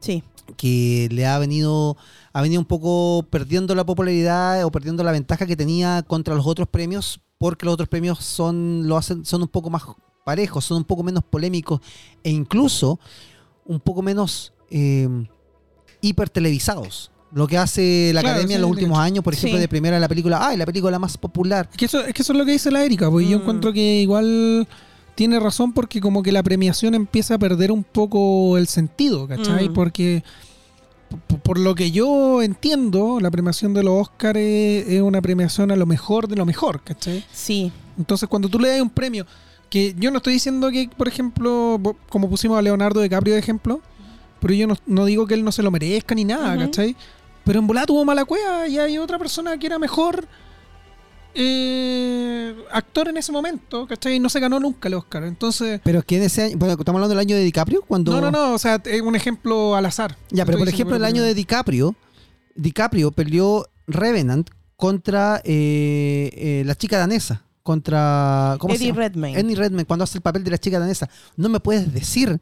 Sí. que le ha venido ha venido un poco perdiendo la popularidad o perdiendo la ventaja que tenía contra los otros premios porque los otros premios son lo hacen son un poco más parejos son un poco menos polémicos e incluso un poco menos eh, hipertelevisados lo que hace la Claro, academia en los últimos años por ejemplo Sí. de primera la película ay la película más popular Es que, eso, es que eso es lo que dice la Erika, porque yo Mm. encuentro que igual tiene razón porque como que la premiación empieza a perder un poco el sentido, ¿cachai? Mm. Porque por lo que yo entiendo, la premiación de los Oscars es, una premiación a lo mejor de lo mejor, ¿cachai? Sí. Entonces cuando tú le das un premio, que yo no estoy diciendo que, por ejemplo, como pusimos a Leonardo DiCaprio de ejemplo, pero yo no, no digo que él no se lo merezca ni nada, Ujú. ¿cachai? Pero en volada tuvo mala cueva y hay otra persona que era mejor eh, actor en ese momento, ¿cachai? Y no se ganó nunca el Oscar. Entonces, pero es que en ese año bueno estamos hablando del año de DiCaprio cuando no, no, no, o sea, es un ejemplo al azar. Ya, pero por ejemplo, el año de DiCaprio, DiCaprio peleó Revenant contra eh, eh, la chica danesa, contra ¿cómo se Eddie llama? Redmayne. Eddie Redmayne, cuando hace el papel de la chica danesa. No me puedes decir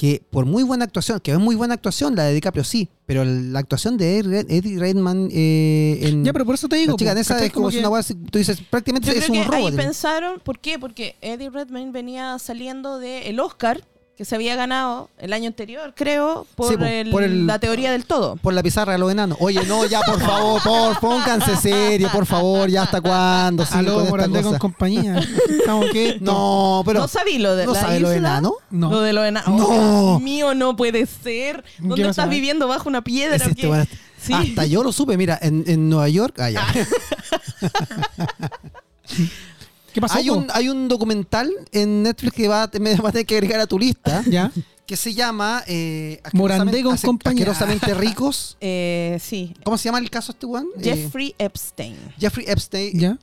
que por muy buena actuación, que es muy buena actuación la de DiCaprio, sí, pero la actuación de Eddie Red- Eddie Redmayne eh, en Ya, pero por eso te digo. la chica danesa ¿cachai? es como, si que- una tú dices, prácticamente Yo es creo un que robo. ahí de- pensaron, ¿por qué? Porque Eddie Redmayne venía saliendo del Oscar que se había ganado el año anterior, creo, por, Sí, po, el- por el- la teoría del todo. por la pizarra de los enanos. Oye, no, ya, por favor, por, pónganse serio, por favor, ya hasta cuándo. siguen Aló, con con compañía. No, pero ¿No sabí lo de ¿no la sabe lo de isla? enano? No. Lo de los enanos. No. Oh, Dios mío, no puede ser. ¿Dónde ¿Qué estás viviendo? ¿Bajo una piedra? Este, Sí. Hasta yo lo supe, mira, en, en Nueva York. ah, ya. ¿Qué pasó? hay, po? un, hay un documental en Netflix que va, me va a tener que agregar a tu lista, ¿Ya? que se llama eh, Morandé con compañía. Asquerosamente ricos. Eh, sí. ¿Cómo se llama el caso este one? Eh, Jeffrey Epstein. Jeffrey Epstein. ¿Ya?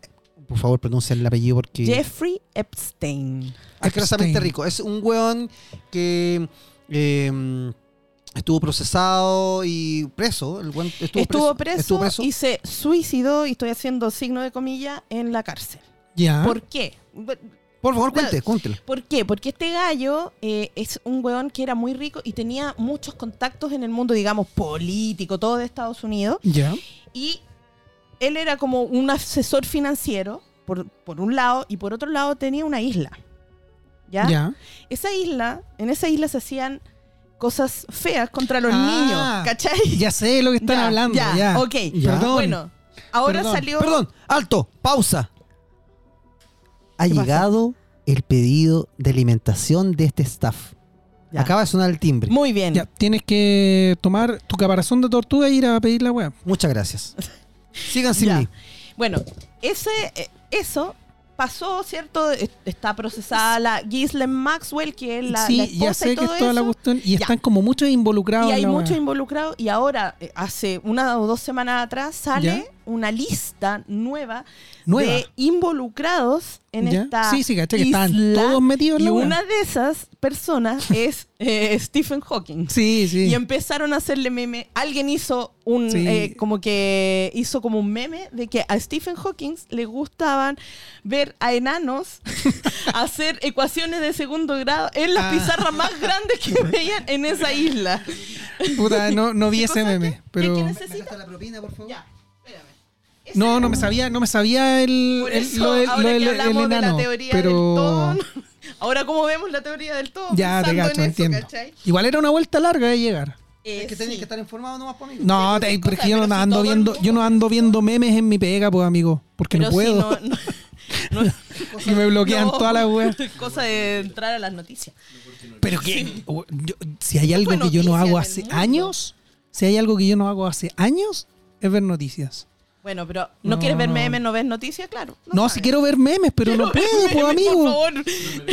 Por favor, pronuncia el apellido porque... Jeffrey Epstein. asquerosamente Epstein. rico. Es un weón que eh, estuvo procesado y preso. El estuvo, Estuvo preso, Estuvo preso. y se suicidó, y estoy haciendo signo de comilla, en la cárcel. ¿Por qué? Por favor, cuente, cuéntelo. ¿Por qué? Porque este gallo eh, es un weón que era muy rico y tenía muchos contactos en el mundo, digamos, político, todo de Estados Unidos. ¿Ya? Y él era como un asesor financiero, por, por un lado, y por otro lado tenía una isla. ¿Ya? Esa isla, en esa isla se hacían cosas feas contra los Ah, niños, ¿cachai? Ya sé lo que están Ya, hablando. Ya, Ya, ok. Ya. Perdón. Bueno, ahora Perdón, salió... Perdón, alto, pausa. Ha llegado el pedido de alimentación de este staff. Ya. Acaba de sonar el timbre. Muy bien. Ya, tienes que tomar tu caparazón de tortuga e ir a pedir la web. Muchas gracias. Sigan sin Ya. mí. Bueno, ese, eh, eso pasó, ¿cierto? Es- Está procesada la Ghislaine Maxwell, que es la, sí, la ya sé y que todo es toda la eso. cuestión. Y Ya. están como muchos involucrados. Y hay muchos involucrados. Y ahora, eh, hace una o dos semanas atrás, sale ¿Ya? Una lista nueva, Nueva. de involucrados en ¿Ya? esta Sí, sí, caché que estaban isla, todos metidos en Y la una de esas personas es eh, Stephen Hawking. Sí, sí. Y empezaron a hacerle meme. Alguien hizo un Sí. eh, como que hizo como un meme de que a Stephen Hawking le gustaban ver a enanos hacer ecuaciones de segundo grado en las Ah. pizarras más grandes que veían en esa isla. Puta, no, no vi ¿Qué ese meme. Pero... ¿Qué necesita? la propina, por favor? Ya, No, no me sabía, no me sabía el, Por el- eso, lo del- ahora lo que del- el hablamos de enano. la teoría pero del todo, ahora como vemos la teoría del todo, ya te pensando gacho, en eso, entiendo. ¿cachai? Igual era una vuelta larga de llegar. Eh, Es que tenéis sí. que estar informado nomás para mí. No, te- sí, pero es cosa, que yo pero no si ando todo el viendo, mundo- yo no ando viendo memes en mi pega, pues amigo, porque Pero no sí, puedo. no- no- no- y me bloquean no, todas las weas. Cosa de entrar a las noticias. Pero que yo- si hay algo fue que yo no noticia hago hace mundo. años, Si hay algo que yo no hago hace años, es ver noticias. Bueno, pero ¿no, No. quieres ver memes, no ves noticias? Claro. No, sabes. si quiero ver memes, pero no puedo, ver pues, memes, amigo. Por favor,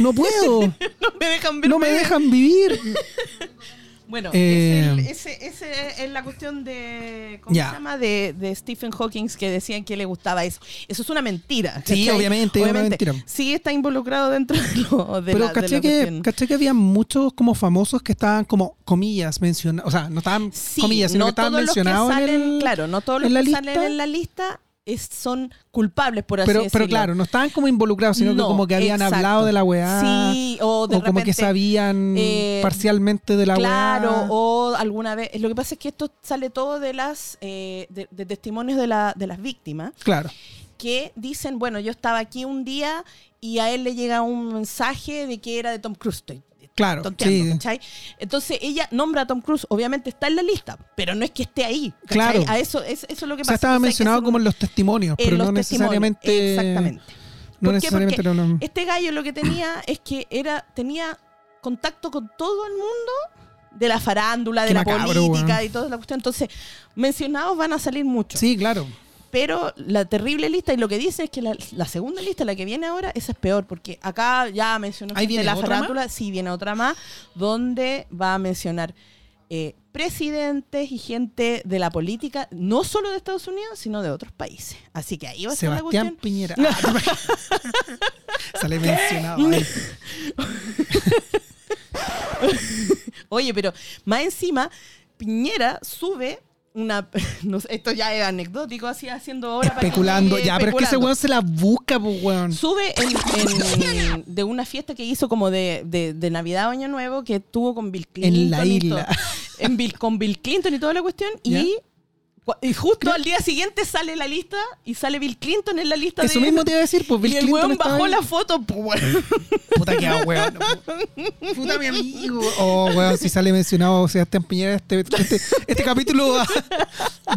No puedo. no me dejan ver No me memes. dejan vivir. Bueno, Eh, es el- ese, ese es la cuestión de. ¿Cómo se llama? De, de Stephen Hawking que decían que le gustaba eso. Eso es una mentira. Sí, obviamente, es una mentira. Sí, está involucrado dentro de lo de Pero la, de caché la que, caché que había muchos como famosos que estaban como comillas mencionados. O sea, no estaban Sí, comillas, sino no que estaban mencionados en el- claro, no todos los que lista. salen en la lista es- son culpables, por así Pero, decirlo. pero claro, no estaban como involucrados, sino que como que habían exacto. hablado de la weá. Sí, o de o como que sabían eh, parcialmente de la Claro, weá. o alguna vez. Lo que pasa es que esto sale todo de las eh, de, de testimonios de, la, de las víctimas Claro. que dicen, bueno, yo estaba aquí un día y a él le llega un mensaje de que era de Tom Cruise. Claro, tonteando, sí. ¿cachai? Entonces ella nombra a Tom Cruise, obviamente está en la lista, pero no es que esté ahí. ¿cachai? Claro. A eso, es, eso es lo que O pasa. sea, estaba hay que mencionado como en los testimonios, en pero los no testimonios. necesariamente. Exactamente. No necesariamente Porque una- Este gallo lo que tenía es que era tenía contacto con todo el mundo de la farándula, de la macabro, política weón. y toda la cuestión. Entonces, mencionados van a salir muchos. Sí, claro. Pero la terrible lista, y lo que dice es que la, la segunda lista, la que viene ahora, esa es peor, porque acá ya mencionó ¿Ahí viene la otra farándula, sí viene otra más, donde va a mencionar eh, presidentes y gente de la política, no solo de Estados Unidos, sino de otros países. Así que ahí va a estar la cuestión. Piñera. Ah, Sale mencionado ahí. Oye, pero más encima, Piñera sube una. no sé, esto ya es anecdótico, así haciendo ahora. para que Especulando. Ya, pero es que ese especulando. weón se la busca, pues weón. Sube en, en- de una fiesta que hizo como de, de- de Navidad o Año Nuevo que tuvo con Bill Clinton. En la isla. todo. En Bill, con Bill Clinton y toda la cuestión. ¿Ya? Y, y justo al día siguiente sale la lista y sale Bill Clinton en la lista Eso de. mismo te iba a decir, pues Bill y el Clinton weón bajó ahí. la foto. pues. Puta que weón. Puta mi amigo. Oh, weón, si sale mencionado Sebastián Piñera, este, este, este capítulo va,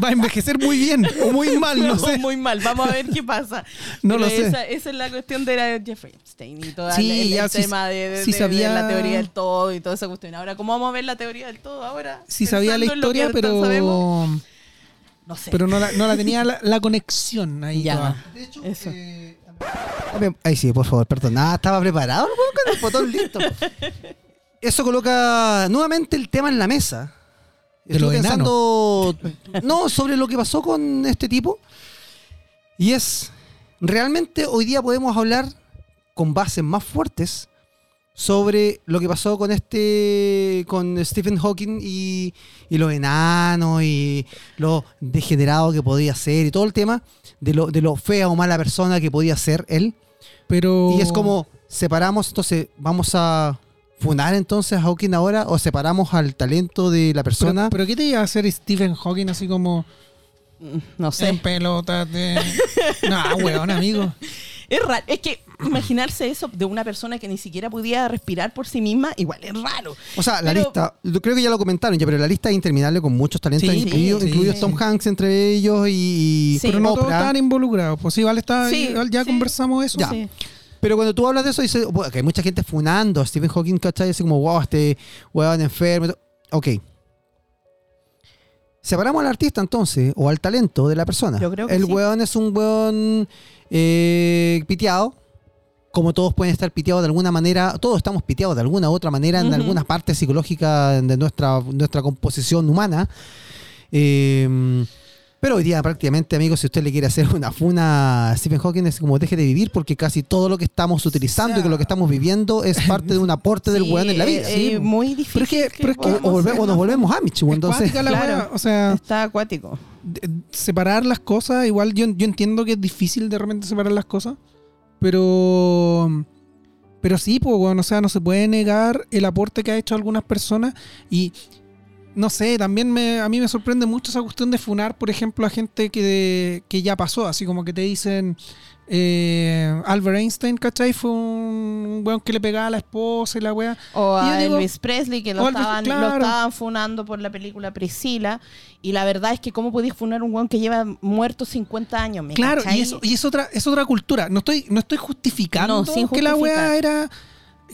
va a envejecer muy bien o muy mal, no sé. Muy mal, vamos a ver qué pasa. No Pero lo sé. Esa, esa es la cuestión de la Jeffrey Epstein y todo Sí, el, tema de, de- de- sabía- de la teoría del todo y toda esa cuestión. Ahora, ¿cómo vamos a ver la teoría del todo ahora? Sí sabía la historia, pero sabemos, no sé. pero no la, no la tenía la, la conexión ahí. Ya. toda. De hecho, Eso. eh, Ahí sí, por favor, perdón. Nada, estaba preparado con el botón listo. Eso coloca nuevamente el tema en la mesa. Estuve pensando, no, sobre lo que pasó con este tipo. Y es, realmente hoy día podemos hablar con bases más fuertes sobre lo que pasó con este, con Stephen Hawking y, y los enanos y lo degenerado que podía ser y todo el tema de lo, de lo fea o mala persona que podía ser él. Pero. Y es como, separamos, entonces, vamos a funar entonces a Hawking ahora o separamos al talento de la persona. pero ¿qué te iba a hacer Stephen Hawking así como Mm, No sé. en pelotas de. no, weón, amigo. Es raro. Es que imaginarse eso de una persona que ni siquiera podía respirar por sí misma, igual es raro. O sea, la Pero- lista, yo creo que ya lo comentaron ya, pero la lista es interminable con muchos talentos, Sí, incluidos, sí, incluidos sí. Tom Hanks entre ellos y, y Sí. Pero no todos Oprah. estaban involucrados. Pues igual, está, Sí, igual ya sí. conversamos eso. Ya. Sí. Pero cuando tú hablas de eso, dices bueno, que hay mucha gente funando a Stephen Hawking, ¿cachai? Así como, wow, este weón enfermo. y todo. Ok. Separamos al artista entonces, o al talento de la persona. Yo creo que El sí. weón es un weón eh, piteado. Como todos pueden estar piteados de alguna manera, todos estamos piteados de alguna u otra manera en Ujú. alguna parte psicológica de nuestra, nuestra composición humana. Eh, pero hoy día prácticamente, amigos, si usted le quiere hacer una funa a Stephen Hawking, es como deje de vivir porque casi todo lo que estamos utilizando O sea- y que lo que estamos viviendo es parte de un aporte del Sí, weón en la vida. eh, ¿sí? muy difícil. Pero es que- pero es que- o, volve- nos volvemos Amish, entonces. la Claro. O sea, Está acuático. de- separar las cosas, igual yo, yo entiendo que es difícil de repente separar las cosas, pero pero sí, pues bueno, o sea, no se puede negar el aporte que ha hecho algunas personas y no sé, también me, a mí me sorprende mucho esa cuestión de funar, por ejemplo, a gente que, que ya pasó, así como que te dicen eh, Albert Einstein, ¿cachai? Fue un weón que le pegaba a la esposa y la weá. O Y a digo- Elvis Presley, que lo estaban, lo estaban funando por la película Priscila. Y la verdad es que, ¿cómo podías funar un weón que lleva muerto 50 años? ¿me Claro, cachai? y eso y es otra es otra cultura. No estoy no estoy justificando No, sin que la weá era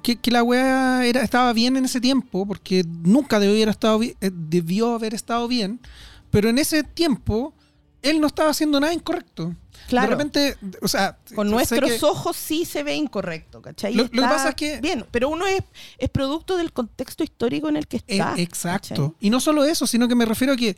que, que la weá era, estaba bien en ese tiempo, porque nunca debió haber, estado, eh, debió haber estado bien, pero en ese tiempo él no estaba haciendo nada incorrecto. Claro. De repente, o sea, Con nuestros que- ojos sí se ve incorrecto, ¿cachai? Lo- lo que pasa es que- Bien, pero uno es, es producto del contexto histórico en el que Eh, está. exacto. Y no solo eso, sino que me refiero a que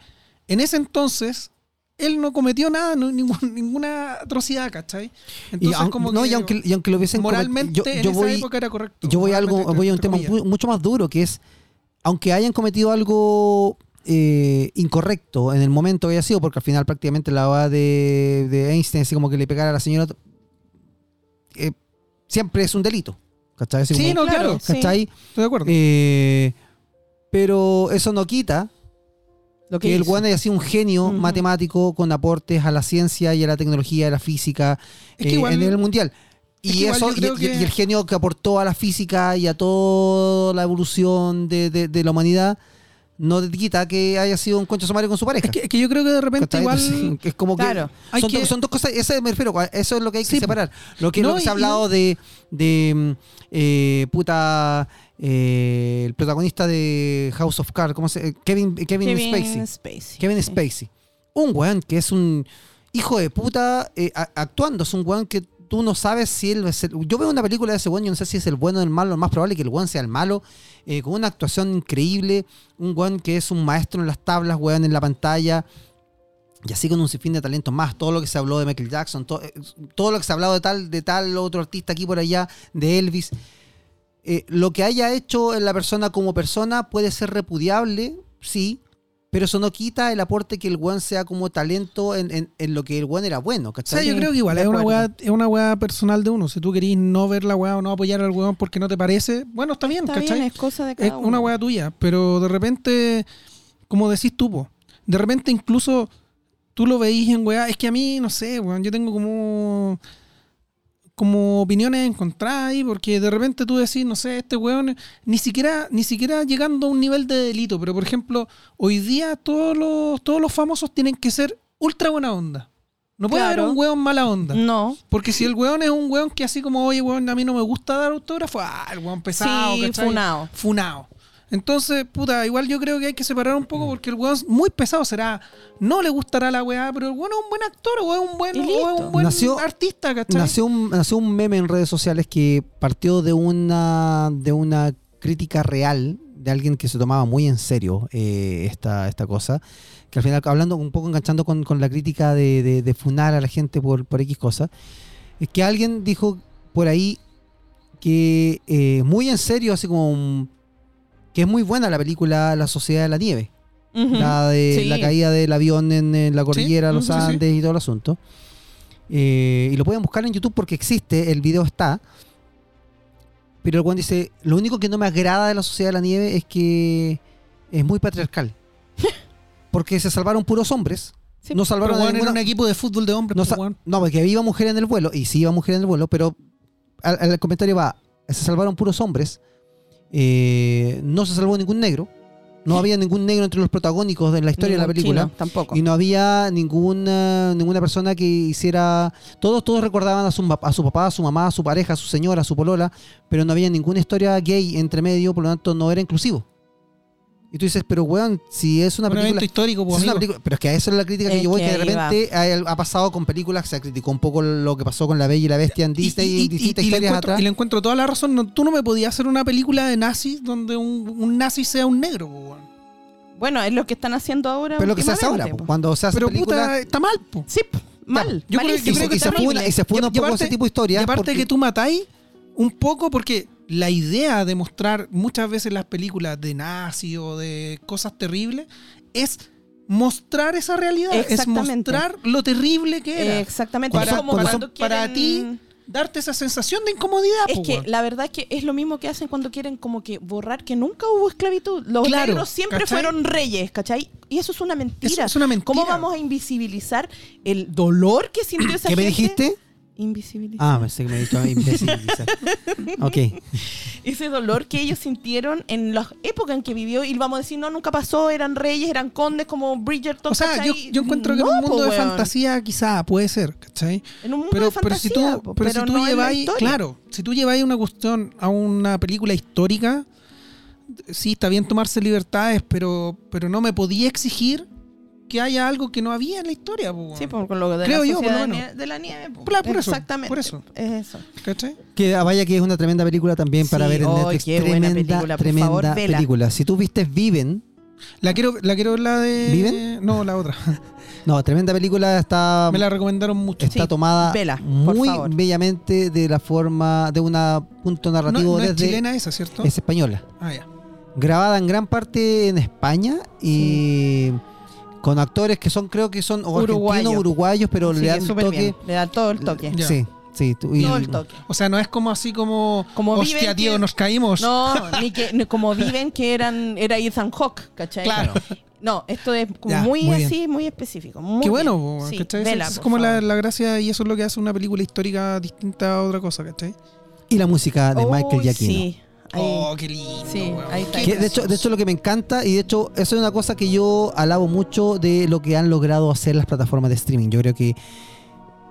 en ese entonces él no cometió nada, no- ningún- ninguna atrocidad, ¿cachai? Y, Entonces, aun- como no, que y aunque, y aunque lo hubiesen moralmente yo, en yo esa voy, época era correcto. yo voy a algo, voy a un tema mucho más duro, que es, aunque hayan cometido algo eh, incorrecto en el momento que haya sido, porque al final prácticamente la va de, de Einstein, así como que le pegara a la señora, eh, siempre es un delito. ¿Cachai? Así Sí, como- no, claro. sí. ¿cachai? Estoy de acuerdo. Eh, pero eso no quita Lo que el weón haya sido un genio matemático con aportes a la ciencia y a la tecnología, a la física Es que eh, igual- a nivel mundial. es Y eso, y, que- y el genio que aportó a la física y a toda la evolución de, de- de la humanidad, no te quita que haya sido un concho sumario con su pareja. es, que, es que yo creo que de repente igual... Es como que Claro. Son, que- do- son dos cosas, eso me refiero, eso es lo que hay que separar. Lo que, No, lo que se ha hablado de, de mm, eh, puta eh, el protagonista de House of Cards, ¿cómo se Kevin, Kevin, Kevin Spacey. Spacey. Kevin sí. Spacey. Un weón que es un hijo de puta eh, a- actuando. Es un weón que tú no sabes si él es el- Yo veo una película de ese weón, yo no sé si es el bueno o el malo. Lo más probable es que el weón sea el malo. eh, con una actuación increíble. Un weón que es un maestro en las tablas, weón en la pantalla. Y así con un sinfín de talentos más. Todo lo que se habló de Michael Jackson. to- eh, todo lo que se ha hablado de tal, de tal otro artista aquí por allá. De Elvis. Eh, lo que haya hecho en la persona como persona puede ser repudiable, sí, pero eso no quita el aporte que el weón sea como talento en, en- en lo que el weón era bueno, O sea, ¿cachai? yo creo que igual es una, weá, es una weá personal de uno. Si tú querís no ver la weá o no apoyar al weón porque no te parece, bueno, está bien, Está ¿cachai? bien, es cosa de es cada uno. una weá tuya, pero de repente, como decís tú, po, de repente incluso tú lo veís en weá, es que a mí, no sé, weón, yo tengo como como opiniones encontradas ahí, porque de repente tú decís, no sé, este weón, ni siquiera, ni siquiera llegando a un nivel de delito, pero por ejemplo, hoy día todos los, todos los famosos tienen que ser ultra buena onda. No puede Claro. haber un weón mala onda. No. Porque si el weón es un weón que así como, oye, weón, a mí no me gusta dar autógrafo, ah, el weón pesado, Sí, ¿cachai? funao. Funao. Entonces, puta, igual yo creo que hay que separar un poco porque el weón es muy pesado será, no le gustará la weá, pero el weón es un buen actor o es un buen, es un buen Nació- artista, ¿cachai? Nació un, nació un meme en redes sociales que partió de una, de una crítica real de alguien que se tomaba muy en serio eh, esta, esta cosa. Que al final, hablando un poco enganchando con, con la crítica de, de- de funar a la gente por, por X cosa, es que alguien dijo por ahí que eh, muy en serio, así como un- que es muy buena la película La Sociedad de la Nieve. La de Sí. la caída del avión en, en la cordillera de los sí, sí. Andes y todo el asunto. Eh, y lo pueden buscar en YouTube porque existe, el video está. Pero el buen dice, lo único que no me agrada de la sociedad de la nieve es que es muy patriarcal. porque se salvaron puros hombres. Sí, No Pero salvaron a era ninguna- un equipo de fútbol de hombres, no, pues, no, porque iba mujer en el vuelo, y sí iba mujer en el vuelo, pero al, al comentario va, se salvaron puros hombres, eh, no se salvó ningún negro, no había ningún negro entre los protagónicos de la historia de la película. chino, tampoco. Y no había ninguna, ninguna persona que hiciera. Todos, todos recordaban a su, a su papá, a su mamá, a su pareja, a su señora, a su polola, pero no había ninguna historia gay entre medio, por lo tanto no era inclusivo. Y tú dices, pero weón, si es una Un película. evento histórico, si pues, es una amigo. película- pero es que a eso es la crítica que Es yo voy, que que de ahí va. repente ha, ha pasado con películas, se criticó un poco lo que pasó con La Bella y la Bestia en Disney y, distintas y le historias encuentro, atrás. y le encuentro toda la razón. No, tú no me podías hacer una película de nazis donde un, un nazi sea un negro, pues, weón. Bueno, es lo que están haciendo ahora. pero lo que se hace ahora, últimamente, po, po. cuando se hace Pero película. puta, está mal, po. Sí, po, mal. Yo creo- yo malísimo, y, se, y se terrible. funa, y se funa Y- un y poco aparte- ese tipo de historias. Y aparte porque- que tú matáis un poco porque la idea de mostrar muchas veces las películas de nazi o de cosas terribles es mostrar esa realidad, es mostrar lo terrible que era. Exactamente. Para- es como para- cuando para quieren- ti, darte esa sensación de incomodidad. Es po, que la verdad es que es lo mismo que hacen cuando quieren como que borrar que nunca hubo esclavitud. Los Claro, negros siempre ¿cachai? fueron reyes, ¿cachai? Y eso es una mentira. Eso es una mentira. ¿Cómo vamos a invisibilizar el dolor que sintió esa ¿Qué me dijiste? Invisibilizar. Ah, pensé que me dicho invisibilizar. ok. Ese dolor que ellos sintieron en la época en que vivió y vamos a decir, no, nunca pasó, eran reyes, eran condes como Bridgerton. O sea, yo, encuentro que en un mundo po, de weón. fantasía quizá puede ser, ¿cachai? En un mundo Pero, de pero si fantasía, tú, po, pero si tú no lleváis, claro, si tú lleváis una cuestión a una película histórica, sí, está bien tomarse libertades, pero, pero no me podía exigir que haya algo que no había en la historia, po. Sí, por lo de Creo la yo, por lo de, menos. de la nieve. po. Por- por eso, Exactamente. por eso. Es eso. ¿cachai? Que ah, vaya que es una tremenda película también para ver en ay, Netflix. qué buena tremenda, película, por tremenda favor, película. Si tú viste Viven, La quiero, la quiero ver la de. ¿Viven? No, la otra. no, tremenda película está Me la recomendaron mucho. está Sí, tomada vela, muy favor. bellamente de la forma de un punto No, narrativo no es desde chilena esa, ¿cierto? es española. Ah, ya. grabada en gran parte en España y con actores que son, creo que son o Uruguayo. argentinos, uruguayos, pero Sí, le dan toque. bien. Le da todo el toque. Ya. Sí, sí. tú- y- Todo el toque. O sea, no es como así como. Como Hostia, tío, que- nos caímos. No, ni que ni como viven que eran era Ethan Hawke, ¿cachai? Claro. No, esto es como Ya, muy, así, muy específico. muy Qué bueno, bien. po, Sí, ¿cachai? Vela, es como la, la gracia y eso es lo que hace una película histórica distinta a otra cosa, ¿cachai? y la música de Michael Giacchino. Sí, ahí. Oh, qué lindo. Sí, weón. ahí está. Qué Que de hecho, de hecho lo que me encanta y de hecho eso es una cosa que yo alabo mucho de lo que han logrado hacer las plataformas de streaming. Yo creo que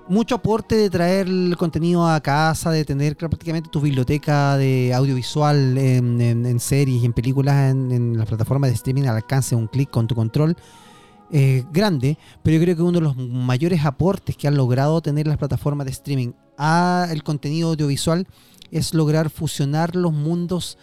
mucho aporte de traer el contenido a casa, de tener prácticamente tu biblioteca de audiovisual en, en- en series y en películas en, en las plataformas de streaming al alcance de un clic con tu control. eh, grande, pero yo creo que uno de los mayores aportes que han logrado tener las plataformas de streaming a el contenido audiovisual es lograr fusionar los mundos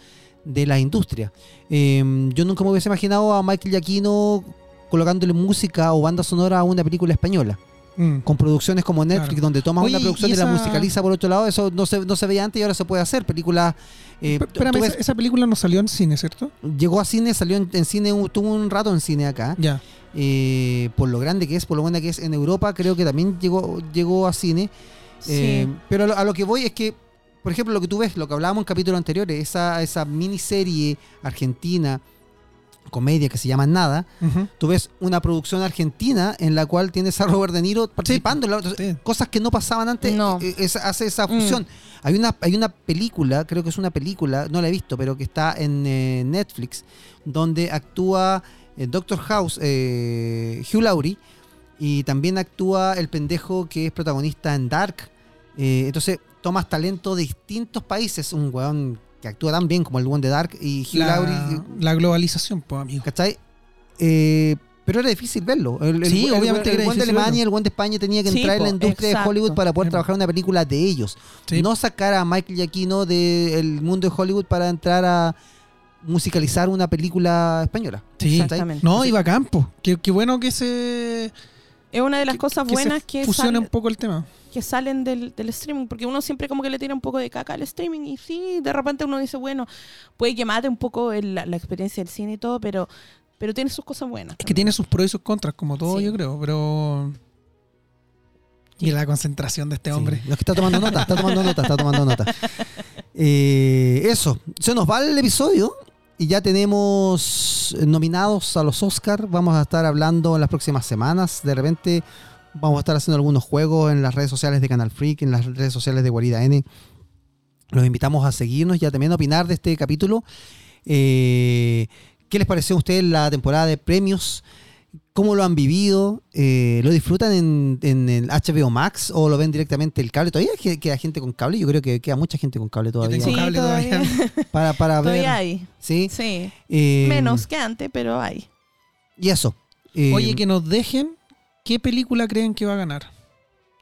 de la industria. Eh, yo nunca me hubiese imaginado a Michael Giacchino colocándole música o banda sonora a una película española, Mm. con producciones como Netflix, Claro. donde tomas Oye, una producción y y, la musicaliza por otro lado, eso no se, no se veía antes y ahora se puede hacer. Películas... eh, Espérame, esa, ves- esa película no salió en cine, ¿cierto? llegó a cine, salió en, en cine, un- tuvo un rato en cine acá, Ya. eh, por lo grande que es, por lo buena que es en Europa, creo que también llegó, llegó a cine. Sí. Eh, pero a lo, a lo que voy es que, por ejemplo, lo que tú ves, lo que hablábamos en capítulos anteriores, esa, esa miniserie argentina, comedia que se llama Nada, tú ves una producción argentina en la cual tienes a Robert De Niro participando, en la- Sí. cosas que no pasaban antes, No. es- hace esa Mm. fusión. Hay, una, hay una película, creo que es una película, no la he visto, pero que está en eh, Netflix, donde actúa eh, Doctor House, eh, Hugh Laurie, y también actúa el pendejo que es protagonista en Dark. Eh, entonces tomas talento de distintos países, un weón que actúa tan bien como el weón de Dark y Hugh La, Laurie, la globalización, pues, amigo. ¿cachai? Eh, pero era difícil verlo. El, el- Sí, el- obviamente el, que era buen de Alemania, verlo. el buen de España tenía que Sí, entrar en la industria de. Hollywood para poder trabajar una película de ellos. Sí. No sacar a Michael Giacchino del mundo de Hollywood para entrar a musicalizar una película española. Sí. Exactamente. No, iba a campo. Qué, qué bueno que se, Es una de las que- cosas que se buenas que, fusione sal- un poco el tema. Que salen del, del streaming, porque uno siempre como que le tira un poco de caca al streaming y sí, de repente uno dice, bueno, puede que mate un poco el- la, la experiencia del cine y todo, pero, pero tiene sus cosas buenas. Es que tiene sus pros y sus contras, como todo, Sí. yo creo, pero. Sí. Y la concentración de este Sí, hombre. Lo que está tomando nota, está tomando nota, está tomando nota. Eh, eso, se nos va el episodio y ya tenemos nominados a los Oscar. Vamos a estar hablando en las próximas semanas. De repente vamos a estar haciendo algunos juegos en las redes sociales de Canal Freak, en las redes sociales de Guarida N. Los invitamos a seguirnos y a también opinar de este capítulo. Eh, ¿Qué les pareció a ustedes la temporada de premios? ¿Cómo lo han vivido? Eh, ¿Lo disfrutan en, en el HBO Max o lo ven directamente el cable? ¿Todavía que- queda gente con cable? Yo creo que queda mucha gente con cable todavía. tengo Sí, cable todavía, todavía. Para, para ver. todavía hay. ¿sí? Sí. Eh, Menos que antes, pero hay. Y eso. Eh, Oye, que nos dejen qué película creen que va a ganar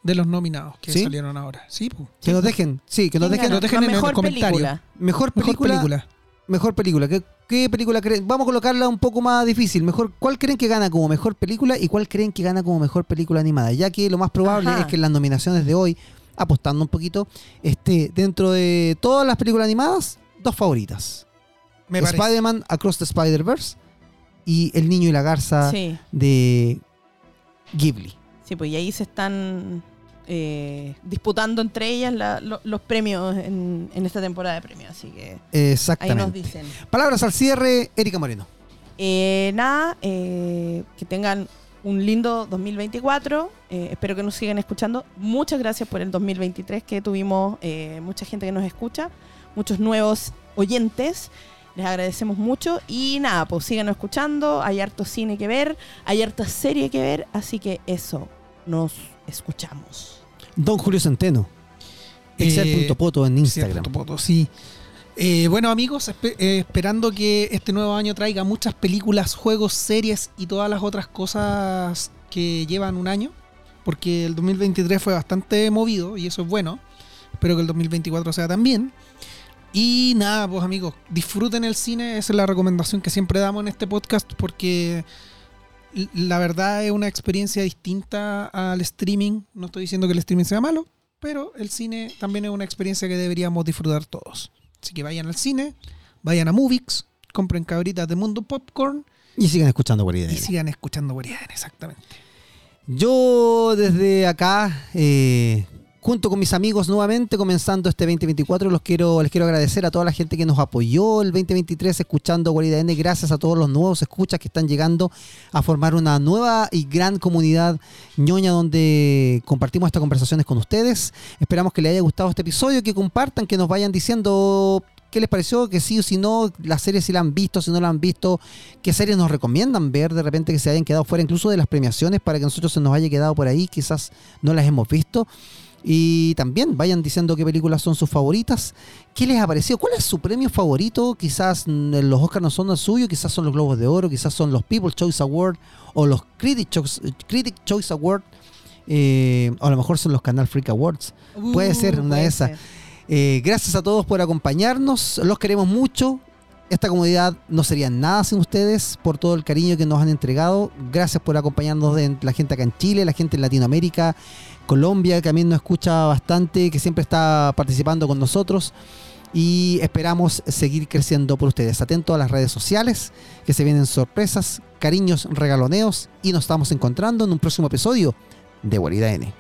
de los nominados que ¿Sí? salieron ahora. Sí, pues. que nos dejen. Sí, que nos ¿Quién dejen. nos dejen en el mejor comentario. película. Mejor Mejor película. Mejor película. ¿Qué, qué película creen? Vamos a colocarla un poco más difícil. Mejor, ¿Cuál creen que gana como mejor película y cuál creen que gana como mejor película animada? Ya que lo más probable Ajá. es que en las nominaciones de hoy, apostando un poquito, esté dentro de todas las películas animadas, dos favoritas. Spider-Man Across the Spider-Verse y El Niño y la Garza Sí. de Ghibli. Sí, pues y ahí se están eh, disputando entre ellas la- lo- los premios en, en esta temporada de premios. Así que ahí nos Exactamente. dicen. Palabras al cierre, Erika Moreno. Eh, nada, eh, que tengan un lindo 2024. Eh, espero que nos sigan escuchando. Muchas gracias por el 2023 que tuvimos eh, mucha gente que nos escucha, muchos nuevos oyentes. Les agradecemos mucho y nada, pues síganos escuchando. Hay harto cine que ver, hay harta serie que ver, así que eso, nos escuchamos. Don Julio Centeno. Eh, Excel.poto en Instagram. Excel.poto, sí. Eh, bueno amigos, espe- eh, esperando que este nuevo año traiga muchas películas, juegos, series y todas las otras cosas que llevan un año, porque el 2023 fue bastante movido y eso es bueno. Espero que el 2024 sea también. Y nada, pues amigos, disfruten el cine, esa es la recomendación que siempre damos en este podcast porque la verdad es una experiencia distinta al streaming. No estoy diciendo que el streaming sea malo, pero el cine también es una experiencia que deberíamos disfrutar todos. Así que vayan al cine, vayan a Movix, compren cabritas de Mundo Popcorn Y sigan escuchando Guarida y sigan escuchando Guardián, exactamente. Yo desde acá, eh, junto con mis amigos nuevamente, comenzando este 2024, los quiero, les quiero agradecer a toda la gente que nos apoyó el 2023 escuchando Guarida N. Gracias a todos los nuevos escuchas que están llegando a formar una nueva y gran comunidad ñoña donde compartimos estas conversaciones con ustedes. Esperamos que les haya gustado este episodio, que compartan, que nos vayan diciendo qué les pareció, que sí o si no, la serie si la han visto, si no la han visto, qué series nos recomiendan ver, de repente que se hayan quedado fuera incluso de las premiaciones para que nosotros se nos haya quedado por ahí, quizás no las hemos visto. Y también vayan diciendo qué películas son sus favoritas, qué les ha parecido, cuál es su premio favorito, quizás mm, los Oscars no son el suyo, quizás son los Globos de Oro, quizás son los People's Choice Award o los Critic Choice, Critic Choice Award, eh, o a lo mejor son los Canal Freak Awards. Puede ser una de esas. Eh, gracias a todos por acompañarnos, los queremos mucho. Esta comunidad no sería nada sin ustedes por todo el cariño que nos han entregado. Gracias por acompañarnos de la gente acá en Chile, la gente en Latinoamérica, Colombia, que también nos escucha bastante, que siempre está participando con nosotros. Y esperamos seguir creciendo por ustedes. Atentos a las redes sociales, que se vienen sorpresas, cariños, regaloneos. Y nos estamos encontrando en un próximo episodio de Guarida N.